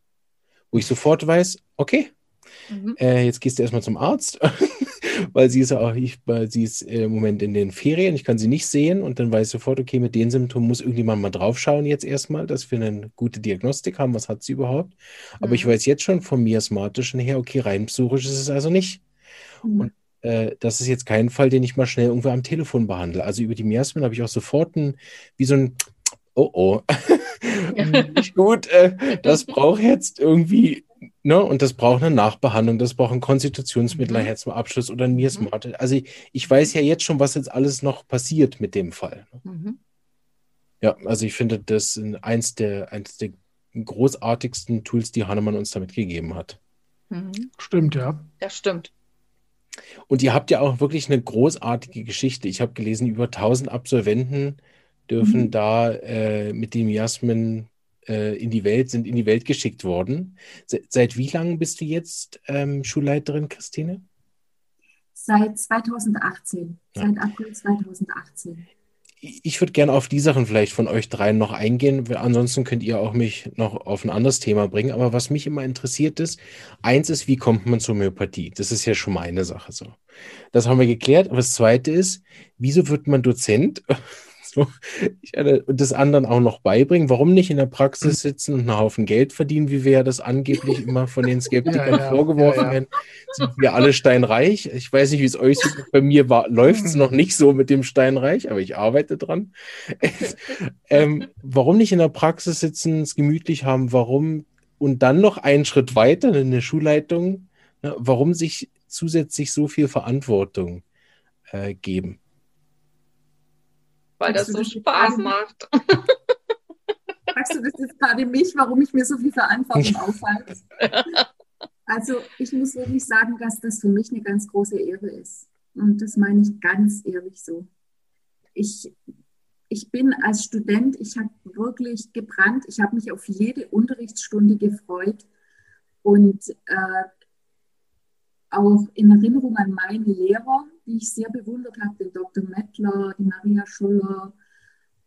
Wo ich sofort weiß, okay, mhm. äh, jetzt gehst du erstmal zum Arzt, weil sie ist auch, ich, weil sie ist im Moment in den Ferien, ich kann sie nicht sehen und dann weiß ich sofort, okay, mit den Symptomen muss irgendjemand mal draufschauen jetzt erstmal, dass wir eine gute Diagnostik haben, was hat sie überhaupt. Aber mhm. ich weiß jetzt schon vom miasmatischen her, okay, rein psychisch ist es also nicht. Mhm. Und äh, das ist jetzt kein Fall, den ich mal schnell irgendwo am Telefon behandle. Also über die Miasmen habe ich auch sofort ein, wie so ein, oh oh, nicht gut, äh, das braucht jetzt irgendwie, ne, und das braucht eine Nachbehandlung, das braucht ein Konstitutionsmittel mhm. zum Abschluss oder ein Miasmat. Mhm. Also ich, ich, weiß ja jetzt schon, was jetzt alles noch passiert mit dem Fall. Ne? Mhm. Ja, also ich finde das eins der, eins der großartigsten Tools, die Hannemann uns damit gegeben hat. Mhm. Stimmt, ja. Ja, stimmt. Und ihr habt ja auch wirklich eine großartige Geschichte. Ich habe gelesen, über 1000 Absolventen dürfen mhm. da äh, mit dem Jasmin äh, in die Welt, sind in die Welt geschickt worden. Se seit wie lange bist du jetzt ähm, Schulleiterin, Christine? Seit 2018, ja. seit April 2018 ich würde gerne auf die Sachen vielleicht von euch dreien noch eingehen. Ansonsten könnt ihr auch mich noch auf ein anderes Thema bringen. Aber was mich immer interessiert ist, eins ist, wie kommt man zur Homöopathie? Das ist ja schon mal eine Sache so. Das haben wir geklärt. Aber das zweite ist, wieso wird man Dozent? So, ich werde das anderen auch noch beibringen. Warum nicht in der Praxis sitzen und einen Haufen Geld verdienen, wie wir ja das angeblich immer von den Skeptikern ja, ja, vorgeworfen ja, werden? Sind wir alle steinreich? Ich weiß nicht, wie es euch so Bei mir läuft es noch nicht so mit dem Steinreich, aber ich arbeite dran. ähm, warum nicht in der Praxis sitzen, es gemütlich haben? Warum? Und dann noch einen Schritt weiter in der Schulleitung. Ne, warum sich zusätzlich so viel Verantwortung äh, geben? Weil das so Spaß macht. Fragst du das jetzt gerade mich, warum ich mir so viel Verantwortung aufhalte? Also ich muss wirklich sagen, dass das für mich eine ganz große Ehre ist. Und das meine ich ganz ehrlich so. Ich, ich bin als Student, ich habe wirklich gebrannt. Ich habe mich auf jede Unterrichtsstunde gefreut und äh, auch in Erinnerung an meine Lehrer, die ich sehr bewundert habe, den Dr. Mettler, die Maria Schuller.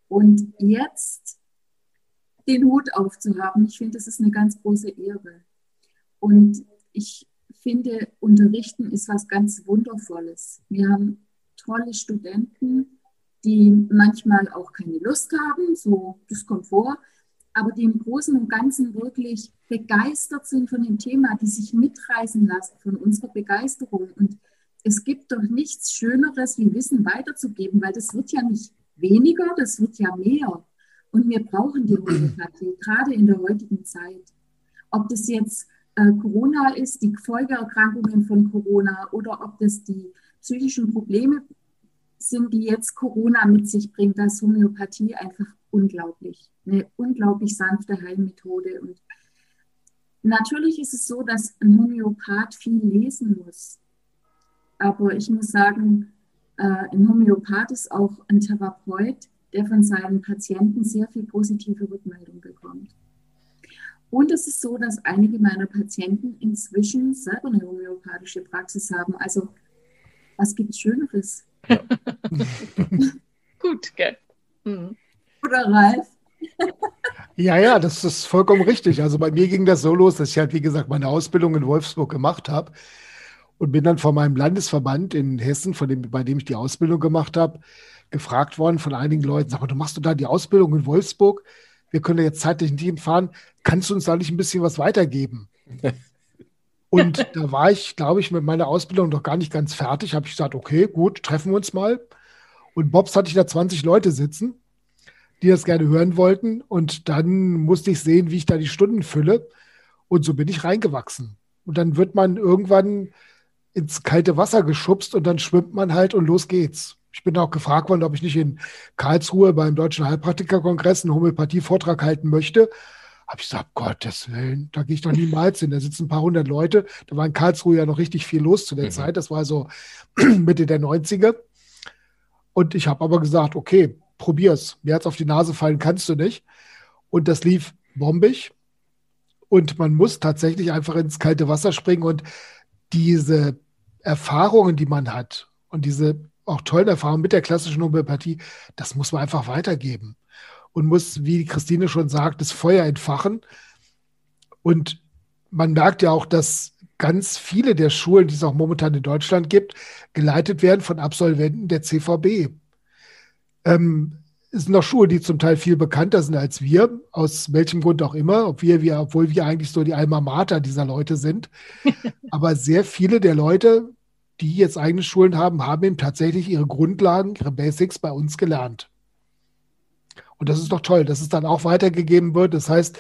Und jetzt den Hut aufzuhaben, ich finde, das ist eine ganz große Ehre. Und ich finde, Unterrichten ist was ganz Wundervolles. Wir haben tolle Studenten, die manchmal auch keine Lust haben, so das kommt vor, aber die im Großen und Ganzen wirklich begeistert sind von dem Thema, die sich mitreißen lassen von unserer Begeisterung. Und es gibt doch nichts Schöneres, wie Wissen weiterzugeben, weil das wird ja nicht weniger, das wird ja mehr. Und wir brauchen die Homöopathie, gerade in der heutigen Zeit. Ob das jetzt äh, Corona ist, die Folgeerkrankungen von Corona oder ob das die psychischen Probleme sind, die jetzt Corona mit sich bringt, da ist Homöopathie einfach unglaublich. Eine unglaublich sanfte Heilmethode. Und natürlich ist es so, dass ein Homöopath viel lesen muss. Aber ich muss sagen, äh, ein Homöopath ist auch ein Therapeut, der von seinen Patienten sehr viel positive Rückmeldung bekommt. Und es ist so, dass einige meiner Patienten inzwischen selber eine homöopathische Praxis haben. Also was gibt es Schöneres? Ja. Gut, gell? Mhm. Oder Ralf? ja, ja, das ist vollkommen richtig. Also bei mir ging das so los, dass ich halt, wie gesagt, meine Ausbildung in Wolfsburg gemacht habe und bin dann von meinem Landesverband in Hessen, von dem, bei dem ich die Ausbildung gemacht habe, gefragt worden von einigen Leuten, sag mal, du machst du da die Ausbildung in Wolfsburg? Wir können jetzt zeitlich nicht hinfahren. Kannst du uns da nicht ein bisschen was weitergeben? Und da war ich, glaube ich, mit meiner Ausbildung noch gar nicht ganz fertig. Habe ich gesagt, okay, gut, treffen wir uns mal. Und Bobs hatte ich da 20 Leute sitzen, die das gerne hören wollten. Und dann musste ich sehen, wie ich da die Stunden fülle. Und so bin ich reingewachsen. Und dann wird man irgendwann ins kalte Wasser geschubst und dann schwimmt man halt und los geht's. Ich bin auch gefragt worden, ob ich nicht in Karlsruhe beim Deutschen Heilpraktikerkongress einen Homöopathie-Vortrag halten möchte habe ich gesagt, Gottes Willen, da gehe ich doch niemals hin. Da sitzen ein paar hundert Leute. Da war in Karlsruhe ja noch richtig viel los zu der mhm. Zeit. Das war so Mitte der 90er. Und ich habe aber gesagt, okay, probier's. Mehr als auf die Nase fallen kannst du nicht. Und das lief bombig. Und man muss tatsächlich einfach ins kalte Wasser springen und diese Erfahrungen, die man hat und diese auch tollen Erfahrungen mit der klassischen Homöopathie, das muss man einfach weitergeben und muss, wie Christine schon sagt, das Feuer entfachen. Und man merkt ja auch, dass ganz viele der Schulen, die es auch momentan in Deutschland gibt, geleitet werden von Absolventen der CVB. Ähm, es sind auch Schulen, die zum Teil viel bekannter sind als wir, aus welchem Grund auch immer, ob wir, wir, obwohl wir eigentlich so die Alma Mater dieser Leute sind. Aber sehr viele der Leute, die jetzt eigene Schulen haben, haben eben tatsächlich ihre Grundlagen, ihre Basics bei uns gelernt. Und das ist doch toll, dass es dann auch weitergegeben wird. Das heißt,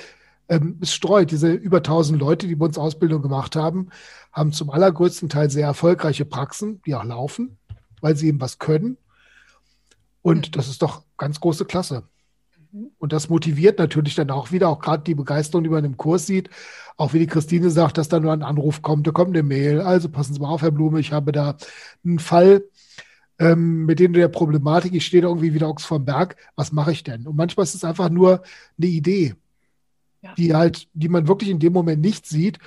ähm, es streut. Diese über 1000 Leute, die bei uns Ausbildung gemacht haben, haben zum allergrößten Teil sehr erfolgreiche Praxen, die auch laufen, weil sie eben was können. Und mhm. das ist doch ganz große Klasse. Mhm. Und das motiviert natürlich dann auch wieder, auch gerade die Begeisterung, die man im Kurs sieht. Auch wie die Christine sagt, dass da nur ein Anruf kommt, da kommt eine Mail. Also passen Sie mal auf, Herr Blume, ich habe da einen Fall, ähm, mit denen der Problematik, ich stehe da irgendwie wieder Ochs vom Berg, was mache ich denn? Und manchmal ist es einfach nur eine Idee, ja. die halt, die man wirklich in dem Moment nicht sieht.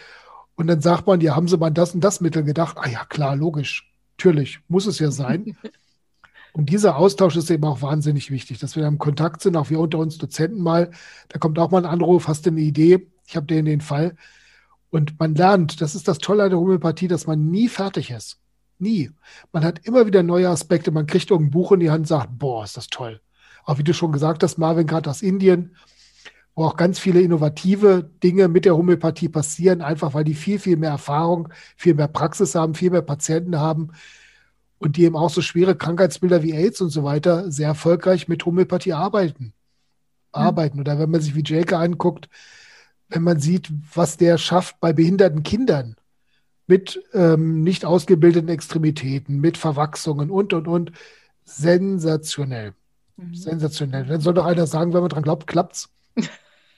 Und dann sagt man, ja, haben sie mal das und das Mittel gedacht? Ah ja, klar, logisch. Natürlich, muss es ja sein. und dieser Austausch ist eben auch wahnsinnig wichtig, dass wir da im Kontakt sind, auch wir unter uns Dozenten mal. Da kommt auch mal ein Anruf, hast du eine Idee? Ich habe den den Fall. Und man lernt, das ist das Tolle an der Homöopathie, dass man nie fertig ist. Nie. Man hat immer wieder neue Aspekte. Man kriegt irgendein Buch in die Hand und sagt, boah, ist das toll. Auch wie du schon gesagt hast, Marvin, gerade aus Indien, wo auch ganz viele innovative Dinge mit der Homöopathie passieren, einfach weil die viel, viel mehr Erfahrung, viel mehr Praxis haben, viel mehr Patienten haben und die eben auch so schwere Krankheitsbilder wie AIDS und so weiter sehr erfolgreich mit Homöopathie arbeiten. Arbeiten. Oder wenn man sich wie Jake anguckt, wenn man sieht, was der schafft bei behinderten Kindern, mit ähm, nicht ausgebildeten Extremitäten, mit Verwachsungen und, und, und. Sensationell. Mhm. Sensationell. Dann soll doch einer sagen, wenn man dran glaubt, klappt's.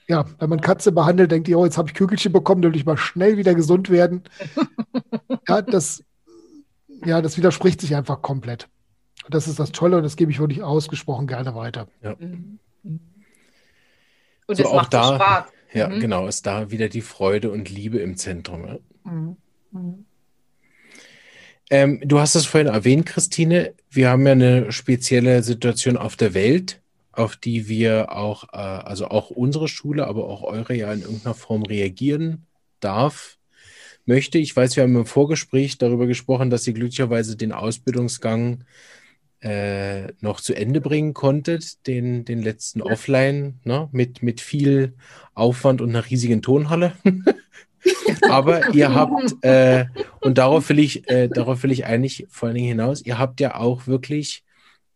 Ja, wenn man Katze behandelt, denkt ihr, oh, jetzt habe ich Kügelchen bekommen, dann will ich mal schnell wieder gesund werden. ja, das, ja, das widerspricht sich einfach komplett. Und das ist das Tolle und das gebe ich wirklich ausgesprochen gerne weiter. Ja. Mhm. Und so es macht da, Spaß. Ja, mhm. genau, ist da wieder die Freude und Liebe im Zentrum. Ja. Mhm. Ähm, du hast es vorhin erwähnt, Christine. Wir haben ja eine spezielle Situation auf der Welt, auf die wir auch, äh, also auch unsere Schule, aber auch eure ja in irgendeiner Form reagieren darf. Möchte. Ich weiß, wir haben im Vorgespräch darüber gesprochen, dass Sie glücklicherweise den Ausbildungsgang äh, noch zu Ende bringen konntet, den, den letzten ja. Offline, ne, mit, mit viel Aufwand und einer riesigen Tonhalle. Aber ihr habt, äh, und darauf will ich, äh, darauf will ich eigentlich vor allen Dingen hinaus, ihr habt ja auch wirklich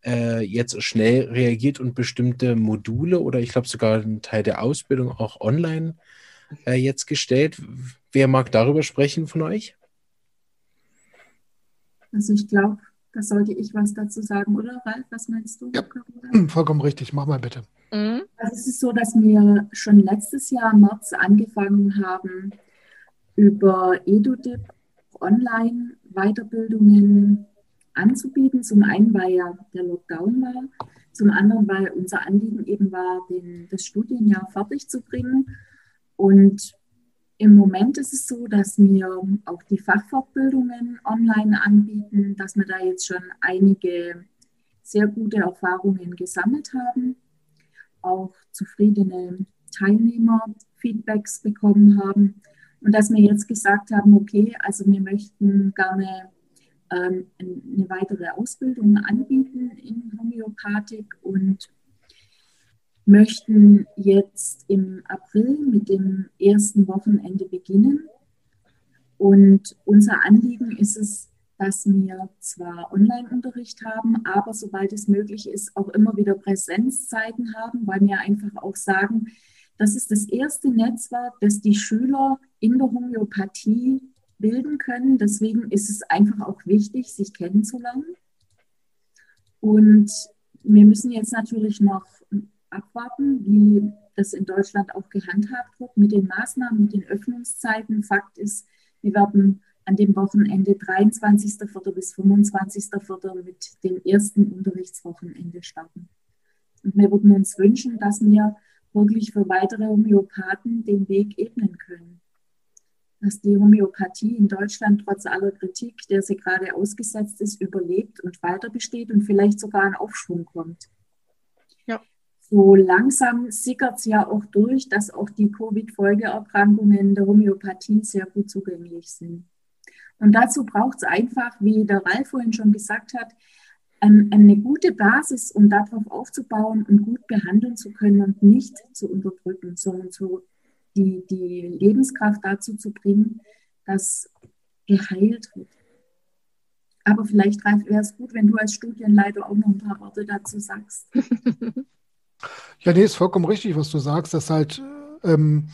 äh, jetzt schnell reagiert und bestimmte Module oder ich glaube sogar einen Teil der Ausbildung auch online äh, jetzt gestellt. Wer mag darüber sprechen von euch? Also ich glaube, da sollte ich was dazu sagen, oder Ralf? Was meinst du? Ja, vollkommen richtig. Mach mal bitte. Mhm. Also es ist so, dass wir schon letztes Jahr im März angefangen haben, über EduDip online Weiterbildungen anzubieten. Zum einen, weil ja der Lockdown war, zum anderen, weil unser Anliegen eben war, den, das Studienjahr fertig zu bringen. Und im Moment ist es so, dass wir auch die Fachfortbildungen online anbieten, dass wir da jetzt schon einige sehr gute Erfahrungen gesammelt haben, auch zufriedene Teilnehmer Feedbacks bekommen haben und dass wir jetzt gesagt haben, okay, also wir möchten gerne ähm, eine weitere Ausbildung anbieten in Homöopathik und möchten jetzt im April mit dem ersten Wochenende beginnen. Und unser Anliegen ist es, dass wir zwar Online-Unterricht haben, aber sobald es möglich ist, auch immer wieder Präsenzzeiten haben, weil wir einfach auch sagen, das ist das erste Netzwerk, das die Schüler in der Homöopathie bilden können. Deswegen ist es einfach auch wichtig, sich kennenzulernen. Und wir müssen jetzt natürlich noch abwarten, wie das in Deutschland auch gehandhabt wird mit den Maßnahmen, mit den Öffnungszeiten. Fakt ist, wir werden an dem Wochenende 23.04. bis 25.04. mit dem ersten Unterrichtswochenende starten. Und wir würden uns wünschen, dass wir wirklich für weitere Homöopathen den Weg ebnen können dass die Homöopathie in Deutschland trotz aller Kritik, der sie gerade ausgesetzt ist, überlebt und weiter besteht und vielleicht sogar ein Aufschwung kommt. Ja. So langsam sickert es ja auch durch, dass auch die Covid-Folgeerkrankungen der Homöopathie sehr gut zugänglich sind. Und dazu braucht es einfach, wie der Ralf vorhin schon gesagt hat, eine gute Basis, um darauf aufzubauen und gut behandeln zu können und nicht zu unterdrücken, sondern zu die, die Lebenskraft dazu zu bringen, dass geheilt wird. Aber vielleicht wäre es gut, wenn du als Studienleiter auch noch ein paar Worte dazu sagst. ja, nee, ist vollkommen richtig, was du sagst, dass halt ähm,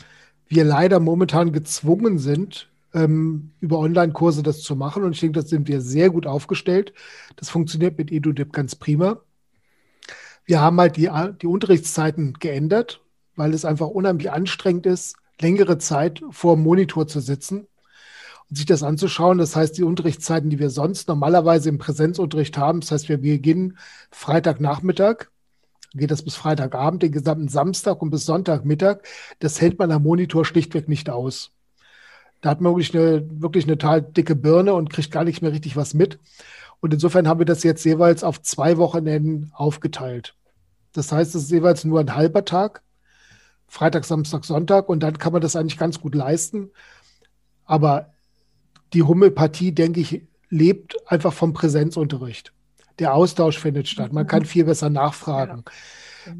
wir leider momentan gezwungen sind, ähm, über Online-Kurse das zu machen. Und ich denke, das sind wir sehr gut aufgestellt. Das funktioniert mit EduDip ganz prima. Wir haben halt die, die Unterrichtszeiten geändert weil es einfach unheimlich anstrengend ist, längere Zeit vor dem Monitor zu sitzen und sich das anzuschauen. Das heißt, die Unterrichtszeiten, die wir sonst normalerweise im Präsenzunterricht haben, das heißt, wir beginnen Freitagnachmittag, geht das bis Freitagabend, den gesamten Samstag und bis Sonntagmittag, das hält man am Monitor schlichtweg nicht aus. Da hat man wirklich eine, wirklich eine total dicke Birne und kriegt gar nicht mehr richtig was mit. Und insofern haben wir das jetzt jeweils auf zwei Wochenenden aufgeteilt. Das heißt, es ist jeweils nur ein halber Tag Freitag, Samstag, Sonntag und dann kann man das eigentlich ganz gut leisten. Aber die Homöopathie, denke ich, lebt einfach vom Präsenzunterricht. Der Austausch findet statt. Man kann viel besser nachfragen.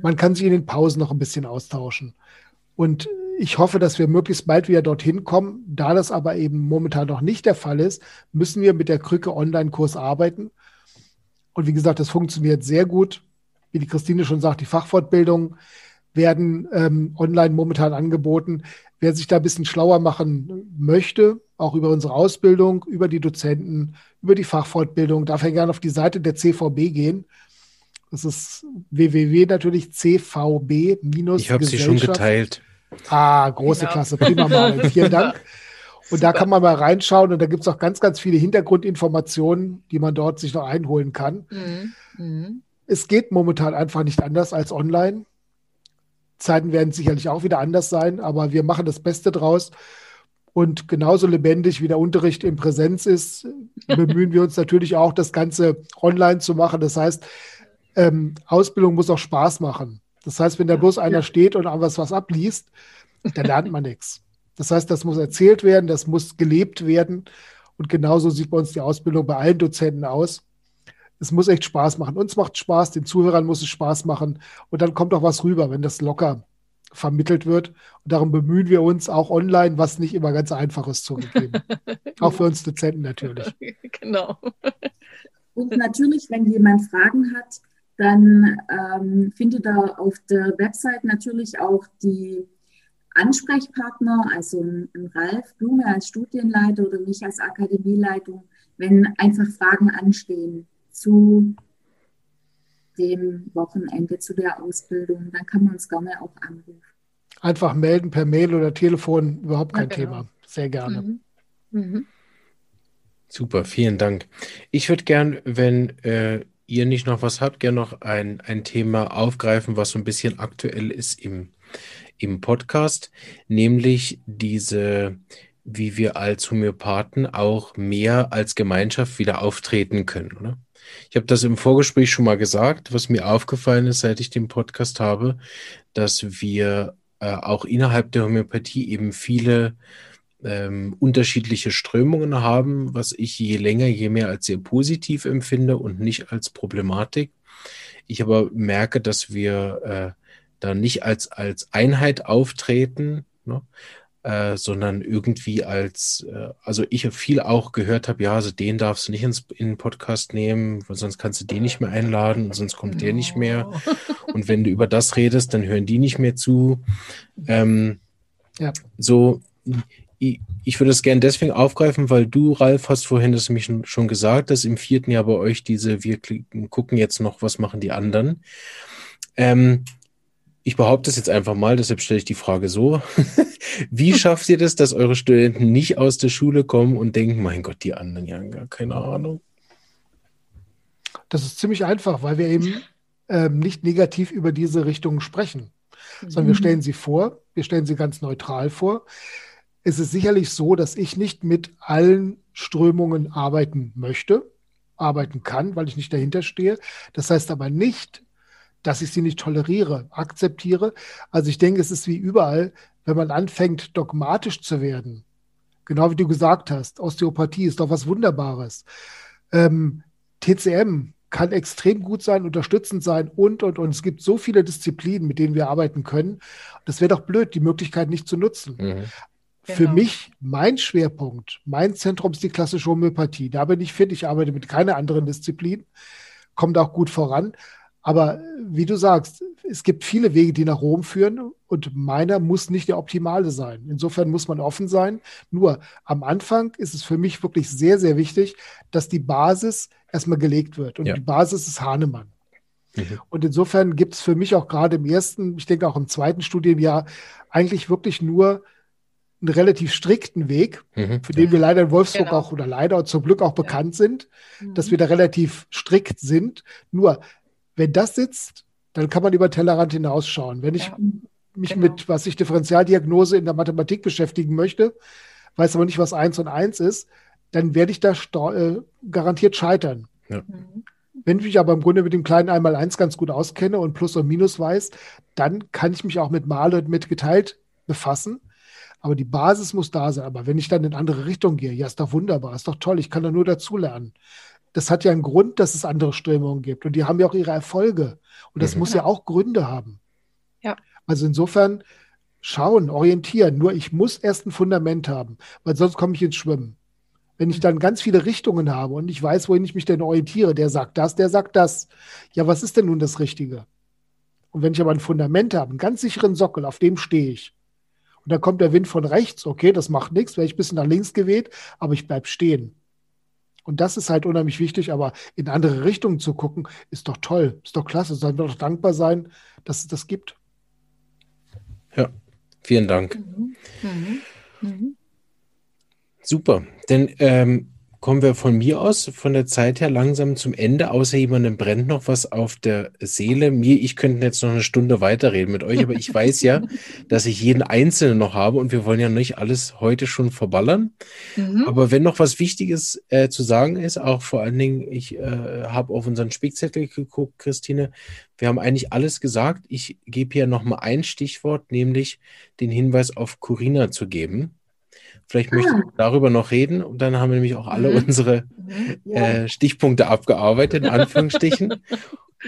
Man kann sich in den Pausen noch ein bisschen austauschen. Und ich hoffe, dass wir möglichst bald wieder dorthin kommen. Da das aber eben momentan noch nicht der Fall ist, müssen wir mit der Krücke Online-Kurs arbeiten. Und wie gesagt, das funktioniert sehr gut. Wie die Christine schon sagt, die Fachfortbildung werden ähm, online momentan angeboten. Wer sich da ein bisschen schlauer machen möchte, auch über unsere Ausbildung, über die Dozenten, über die Fachfortbildung, darf er gerne auf die Seite der CVB gehen. Das ist www natürlich CVB minus. Ich habe sie schon geteilt. Ah, große genau. Klasse, prima mal. Vielen Dank. Und da kann man mal reinschauen und da gibt es auch ganz, ganz viele Hintergrundinformationen, die man dort sich noch einholen kann. Mhm. Mhm. Es geht momentan einfach nicht anders als online. Zeiten werden sicherlich auch wieder anders sein, aber wir machen das Beste draus. Und genauso lebendig wie der Unterricht in Präsenz ist, bemühen wir uns natürlich auch, das Ganze online zu machen. Das heißt, ähm, Ausbildung muss auch Spaß machen. Das heißt, wenn da bloß einer steht und was, was abliest, dann lernt man nichts. Das heißt, das muss erzählt werden, das muss gelebt werden. Und genauso sieht bei uns die Ausbildung bei allen Dozenten aus. Es muss echt Spaß machen. Uns macht Spaß, den Zuhörern muss es Spaß machen. Und dann kommt auch was rüber, wenn das locker vermittelt wird. Und darum bemühen wir uns auch online, was nicht immer ganz einfach ist zugegeben. auch für uns Dozenten natürlich. Genau. Und natürlich, wenn jemand Fragen hat, dann ähm, findet er auf der Website natürlich auch die Ansprechpartner, also ein, ein Ralf Blume als Studienleiter oder mich als Akademieleitung, wenn einfach Fragen anstehen zu dem Wochenende, zu der Ausbildung, dann kann man uns gerne auch anrufen. Einfach melden per Mail oder Telefon, überhaupt kein ja, genau. Thema. Sehr gerne. Mhm. Mhm. Super, vielen Dank. Ich würde gern, wenn äh, ihr nicht noch was habt, gerne noch ein, ein Thema aufgreifen, was so ein bisschen aktuell ist im, im Podcast, nämlich diese, wie wir als Homöopathen auch mehr als Gemeinschaft wieder auftreten können, oder? Ich habe das im Vorgespräch schon mal gesagt, was mir aufgefallen ist, seit ich den Podcast habe, dass wir äh, auch innerhalb der Homöopathie eben viele ähm, unterschiedliche Strömungen haben, was ich je länger, je mehr als sehr positiv empfinde und nicht als Problematik. Ich aber merke, dass wir äh, da nicht als, als Einheit auftreten, ne? Äh, sondern irgendwie als, äh, also ich viel auch gehört habe, ja, also den darfst du nicht ins, in den Podcast nehmen, weil sonst kannst du den nicht mehr einladen und sonst kommt der nicht mehr. Und wenn du über das redest, dann hören die nicht mehr zu. Ähm, ja. So, ich, ich würde es gerne deswegen aufgreifen, weil du, Ralf, hast vorhin das nämlich schon gesagt, dass im vierten Jahr bei euch diese, wir gucken jetzt noch, was machen die anderen. Ähm, ich behaupte es jetzt einfach mal, deshalb stelle ich die Frage so. Wie schafft ihr das, dass eure Studenten nicht aus der Schule kommen und denken, mein Gott, die anderen ja gar keine Ahnung? Das ist ziemlich einfach, weil wir eben ähm, nicht negativ über diese Richtungen sprechen, mhm. sondern wir mhm. stellen sie vor, wir stellen sie ganz neutral vor. Es ist sicherlich so, dass ich nicht mit allen Strömungen arbeiten möchte, arbeiten kann, weil ich nicht dahinter stehe. Das heißt aber nicht, dass ich sie nicht toleriere, akzeptiere. Also ich denke, es ist wie überall, wenn man anfängt, dogmatisch zu werden. Genau wie du gesagt hast, Osteopathie ist doch was Wunderbares. Ähm, TCM kann extrem gut sein, unterstützend sein und, und, und. Es gibt so viele Disziplinen, mit denen wir arbeiten können. Das wäre doch blöd, die Möglichkeit nicht zu nutzen. Mhm. Für genau. mich, mein Schwerpunkt, mein Zentrum ist die klassische Homöopathie. Da bin ich fit, ich arbeite mit keiner anderen Disziplin, kommt auch gut voran. Aber wie du sagst, es gibt viele Wege, die nach Rom führen und meiner muss nicht der optimale sein. Insofern muss man offen sein. Nur am Anfang ist es für mich wirklich sehr, sehr wichtig, dass die Basis erstmal gelegt wird. Und ja. die Basis ist Hahnemann. Mhm. Und insofern gibt es für mich auch gerade im ersten, ich denke auch im zweiten Studienjahr, eigentlich wirklich nur einen relativ strikten Weg, mhm, für den wir leider in Wolfsburg genau. auch oder leider zum Glück auch bekannt ja. sind, dass wir da relativ strikt sind. Nur wenn das sitzt, dann kann man über Tellerrand hinausschauen. Wenn ich ja, mich genau. mit, was ich Differentialdiagnose in der Mathematik beschäftigen möchte, weiß aber nicht, was eins und eins ist, dann werde ich da äh, garantiert scheitern. Ja. Mhm. Wenn ich mich aber im Grunde mit dem kleinen Einmal-Eins ganz gut auskenne und Plus und Minus weiß, dann kann ich mich auch mit Mal und mit geteilt befassen. Aber die Basis muss da sein. Aber wenn ich dann in andere Richtung gehe, ja, ist doch wunderbar, ist doch toll, ich kann da nur dazulernen das hat ja einen Grund, dass es andere Strömungen gibt. Und die haben ja auch ihre Erfolge. Und das mhm. muss ja auch Gründe haben. Ja. Also insofern schauen, orientieren. Nur ich muss erst ein Fundament haben, weil sonst komme ich ins Schwimmen. Wenn ich dann ganz viele Richtungen habe und ich weiß, wohin ich mich denn orientiere, der sagt das, der sagt das. Ja, was ist denn nun das Richtige? Und wenn ich aber ein Fundament habe, einen ganz sicheren Sockel, auf dem stehe ich. Und dann kommt der Wind von rechts, okay, das macht nichts, werde ich ein bisschen nach links geweht, aber ich bleibe stehen. Und das ist halt unheimlich wichtig, aber in andere Richtungen zu gucken, ist doch toll, ist doch klasse. Sollen wir doch dankbar sein, dass es das gibt. Ja, vielen Dank. Mhm. Mhm. Mhm. Super. Denn ähm, kommen wir von mir aus, von der Zeit her langsam zum Ende, außer jemandem brennt noch was auf der Seele. Mir, ich könnte jetzt noch eine Stunde weiterreden mit euch, aber ich weiß ja, dass ich jeden Einzelnen noch habe und wir wollen ja nicht alles heute schon verballern. Mhm. Aber wenn noch was Wichtiges äh, zu sagen ist, auch vor allen Dingen, ich äh, habe auf unseren Spickzettel geguckt, Christine, wir haben eigentlich alles gesagt. Ich gebe hier noch mal ein Stichwort, nämlich den Hinweis auf Corinna zu geben. Vielleicht ah. möchten wir darüber noch reden und dann haben wir nämlich auch alle mhm. unsere mhm. ja. äh, Stichpunkte abgearbeitet, in Anführungsstrichen.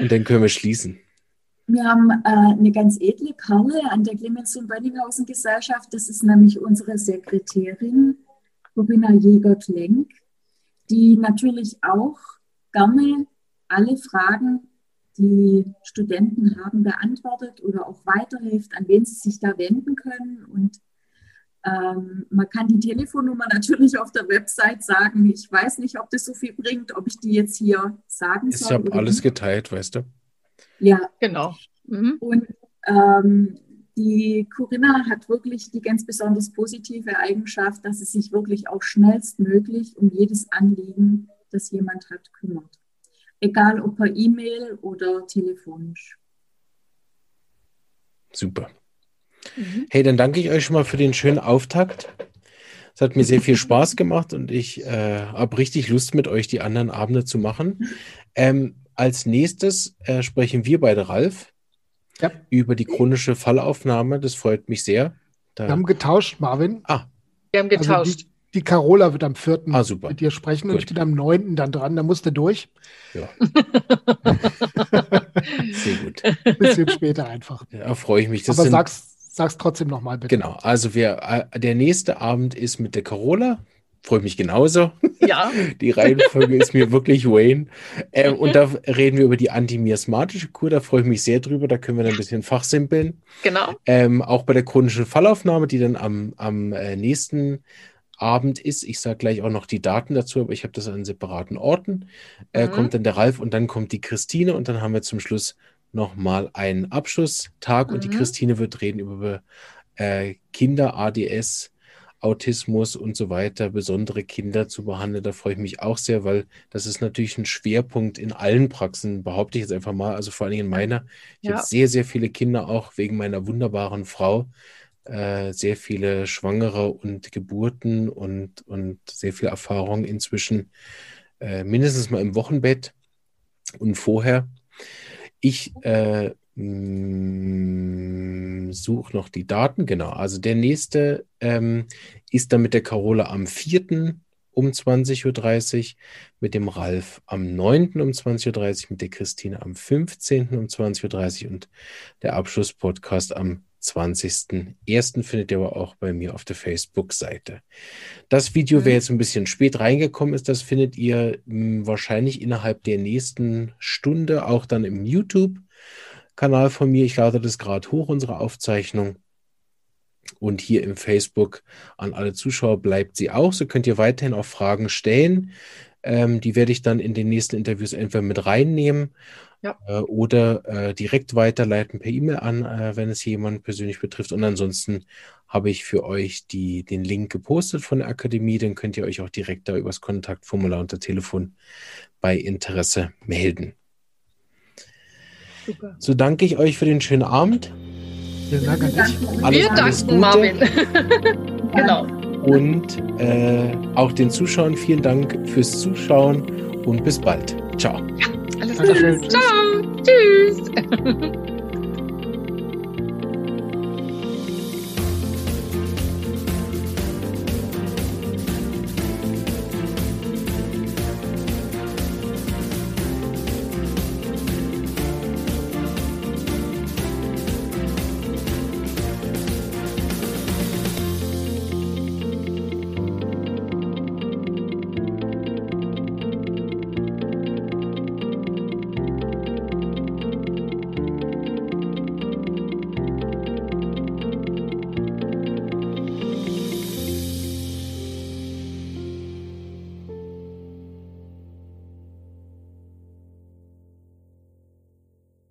und dann können wir schließen. Wir haben äh, eine ganz edle Perle an der Clemens- und Bönninghausen Gesellschaft. Das ist nämlich unsere Sekretärin, Corinna Jäger-Klenk, die natürlich auch gerne alle Fragen, die Studenten haben, beantwortet oder auch weiterhilft, an wen sie sich da wenden können. Und ähm, man kann die Telefonnummer natürlich auf der Website sagen. Ich weiß nicht, ob das so viel bringt, ob ich die jetzt hier sagen soll. Ich habe alles nicht. geteilt, weißt du? Ja. Genau. Mhm. Und ähm, die Corinna hat wirklich die ganz besonders positive Eigenschaft, dass sie sich wirklich auch schnellstmöglich um jedes Anliegen, das jemand hat, kümmert. Egal ob per E-Mail oder telefonisch. Super. Mhm. Hey, dann danke ich euch schon mal für den schönen Auftakt. Es hat mir sehr viel Spaß gemacht und ich äh, habe richtig Lust, mit euch die anderen Abende zu machen. Ähm, als nächstes äh, sprechen wir beide, Ralf, ja. über die chronische Fallaufnahme. Das freut mich sehr. Da wir haben getauscht, Marvin. Ah. Wir haben getauscht. Also die, die, Carola wird am 4. Ah, super. mit dir sprechen Gut. und ich bin am 9. dann dran. Da musst du durch. Ja. sehr gut. Ein bisschen später einfach. Ja, freue ich mich. Das Aber sag's, Sag's trotzdem nochmal bitte. Genau, also wir, äh, der nächste Abend ist mit der Carola. Freue mich genauso. Ja. Die Reihenfolge ist mir wirklich Wayne. Ähm, und da reden wir über die antimiasmatische Kur. Da freue ich mich sehr drüber. Da können wir dann ein bisschen fachsimpeln. Genau. Ähm, auch bei der chronischen Fallaufnahme, die dann am, am äh, nächsten Abend ist. Ich sage gleich auch noch die Daten dazu, aber ich habe das an separaten Orten. Äh, mhm. Kommt dann der Ralf und dann kommt die Christine und dann haben wir zum Schluss nochmal einen Abschlusstag mhm. und die mhm. Christine wird reden über äh, Kinder, ADS, Autismus und so weiter, besondere Kinder zu behandeln. Da freue ich mich auch sehr, weil das ist natürlich ein Schwerpunkt in allen Praxen, behaupte ich jetzt einfach mal, also vor allen Dingen in meiner. Ich ja. habe sehr, sehr viele Kinder auch wegen meiner wunderbaren Frau. Äh, sehr viele Schwangere und Geburten und, und sehr viel Erfahrung inzwischen, äh, mindestens mal im Wochenbett und vorher. Ich äh, mm, suche noch die Daten, genau. Also der nächste ähm, ist dann mit der Carola am 4. um 20.30 Uhr, mit dem Ralf am 9. um 20.30 Uhr, mit der Christine am 15. um 20.30 Uhr und der Abschlusspodcast am 20.01. findet ihr aber auch bei mir auf der Facebook-Seite. Das Video, mhm. wer jetzt ein bisschen spät reingekommen ist, das findet ihr mh, hm, wahrscheinlich innerhalb der nächsten Stunde auch dann im YouTube-Kanal von mir. Ich lade das gerade hoch, unsere Aufzeichnung. Und hier im Facebook an alle Zuschauer bleibt sie auch. So könnt ihr weiterhin auch Fragen stellen. Ähm, die werde ich dann in den nächsten Interviews entweder mit reinnehmen ja. Äh, oder äh, direkt weiterleiten per E-Mail an, äh, wenn es jemanden persönlich betrifft. Und ansonsten habe ich für euch die, den Link gepostet von der Akademie. Dann könnt ihr euch auch direkt da übers Kontaktformular unter Telefon bei Interesse melden. Super. So danke ich euch für den schönen Abend. Vielen Dank an dich. Alles, Wir alles danken, Marvin. genau. Und äh, auch den Zuschauern vielen Dank fürs Zuschauen und bis bald. Ciao. Ja. Alles Dankeschön. Ciao. Tschüss.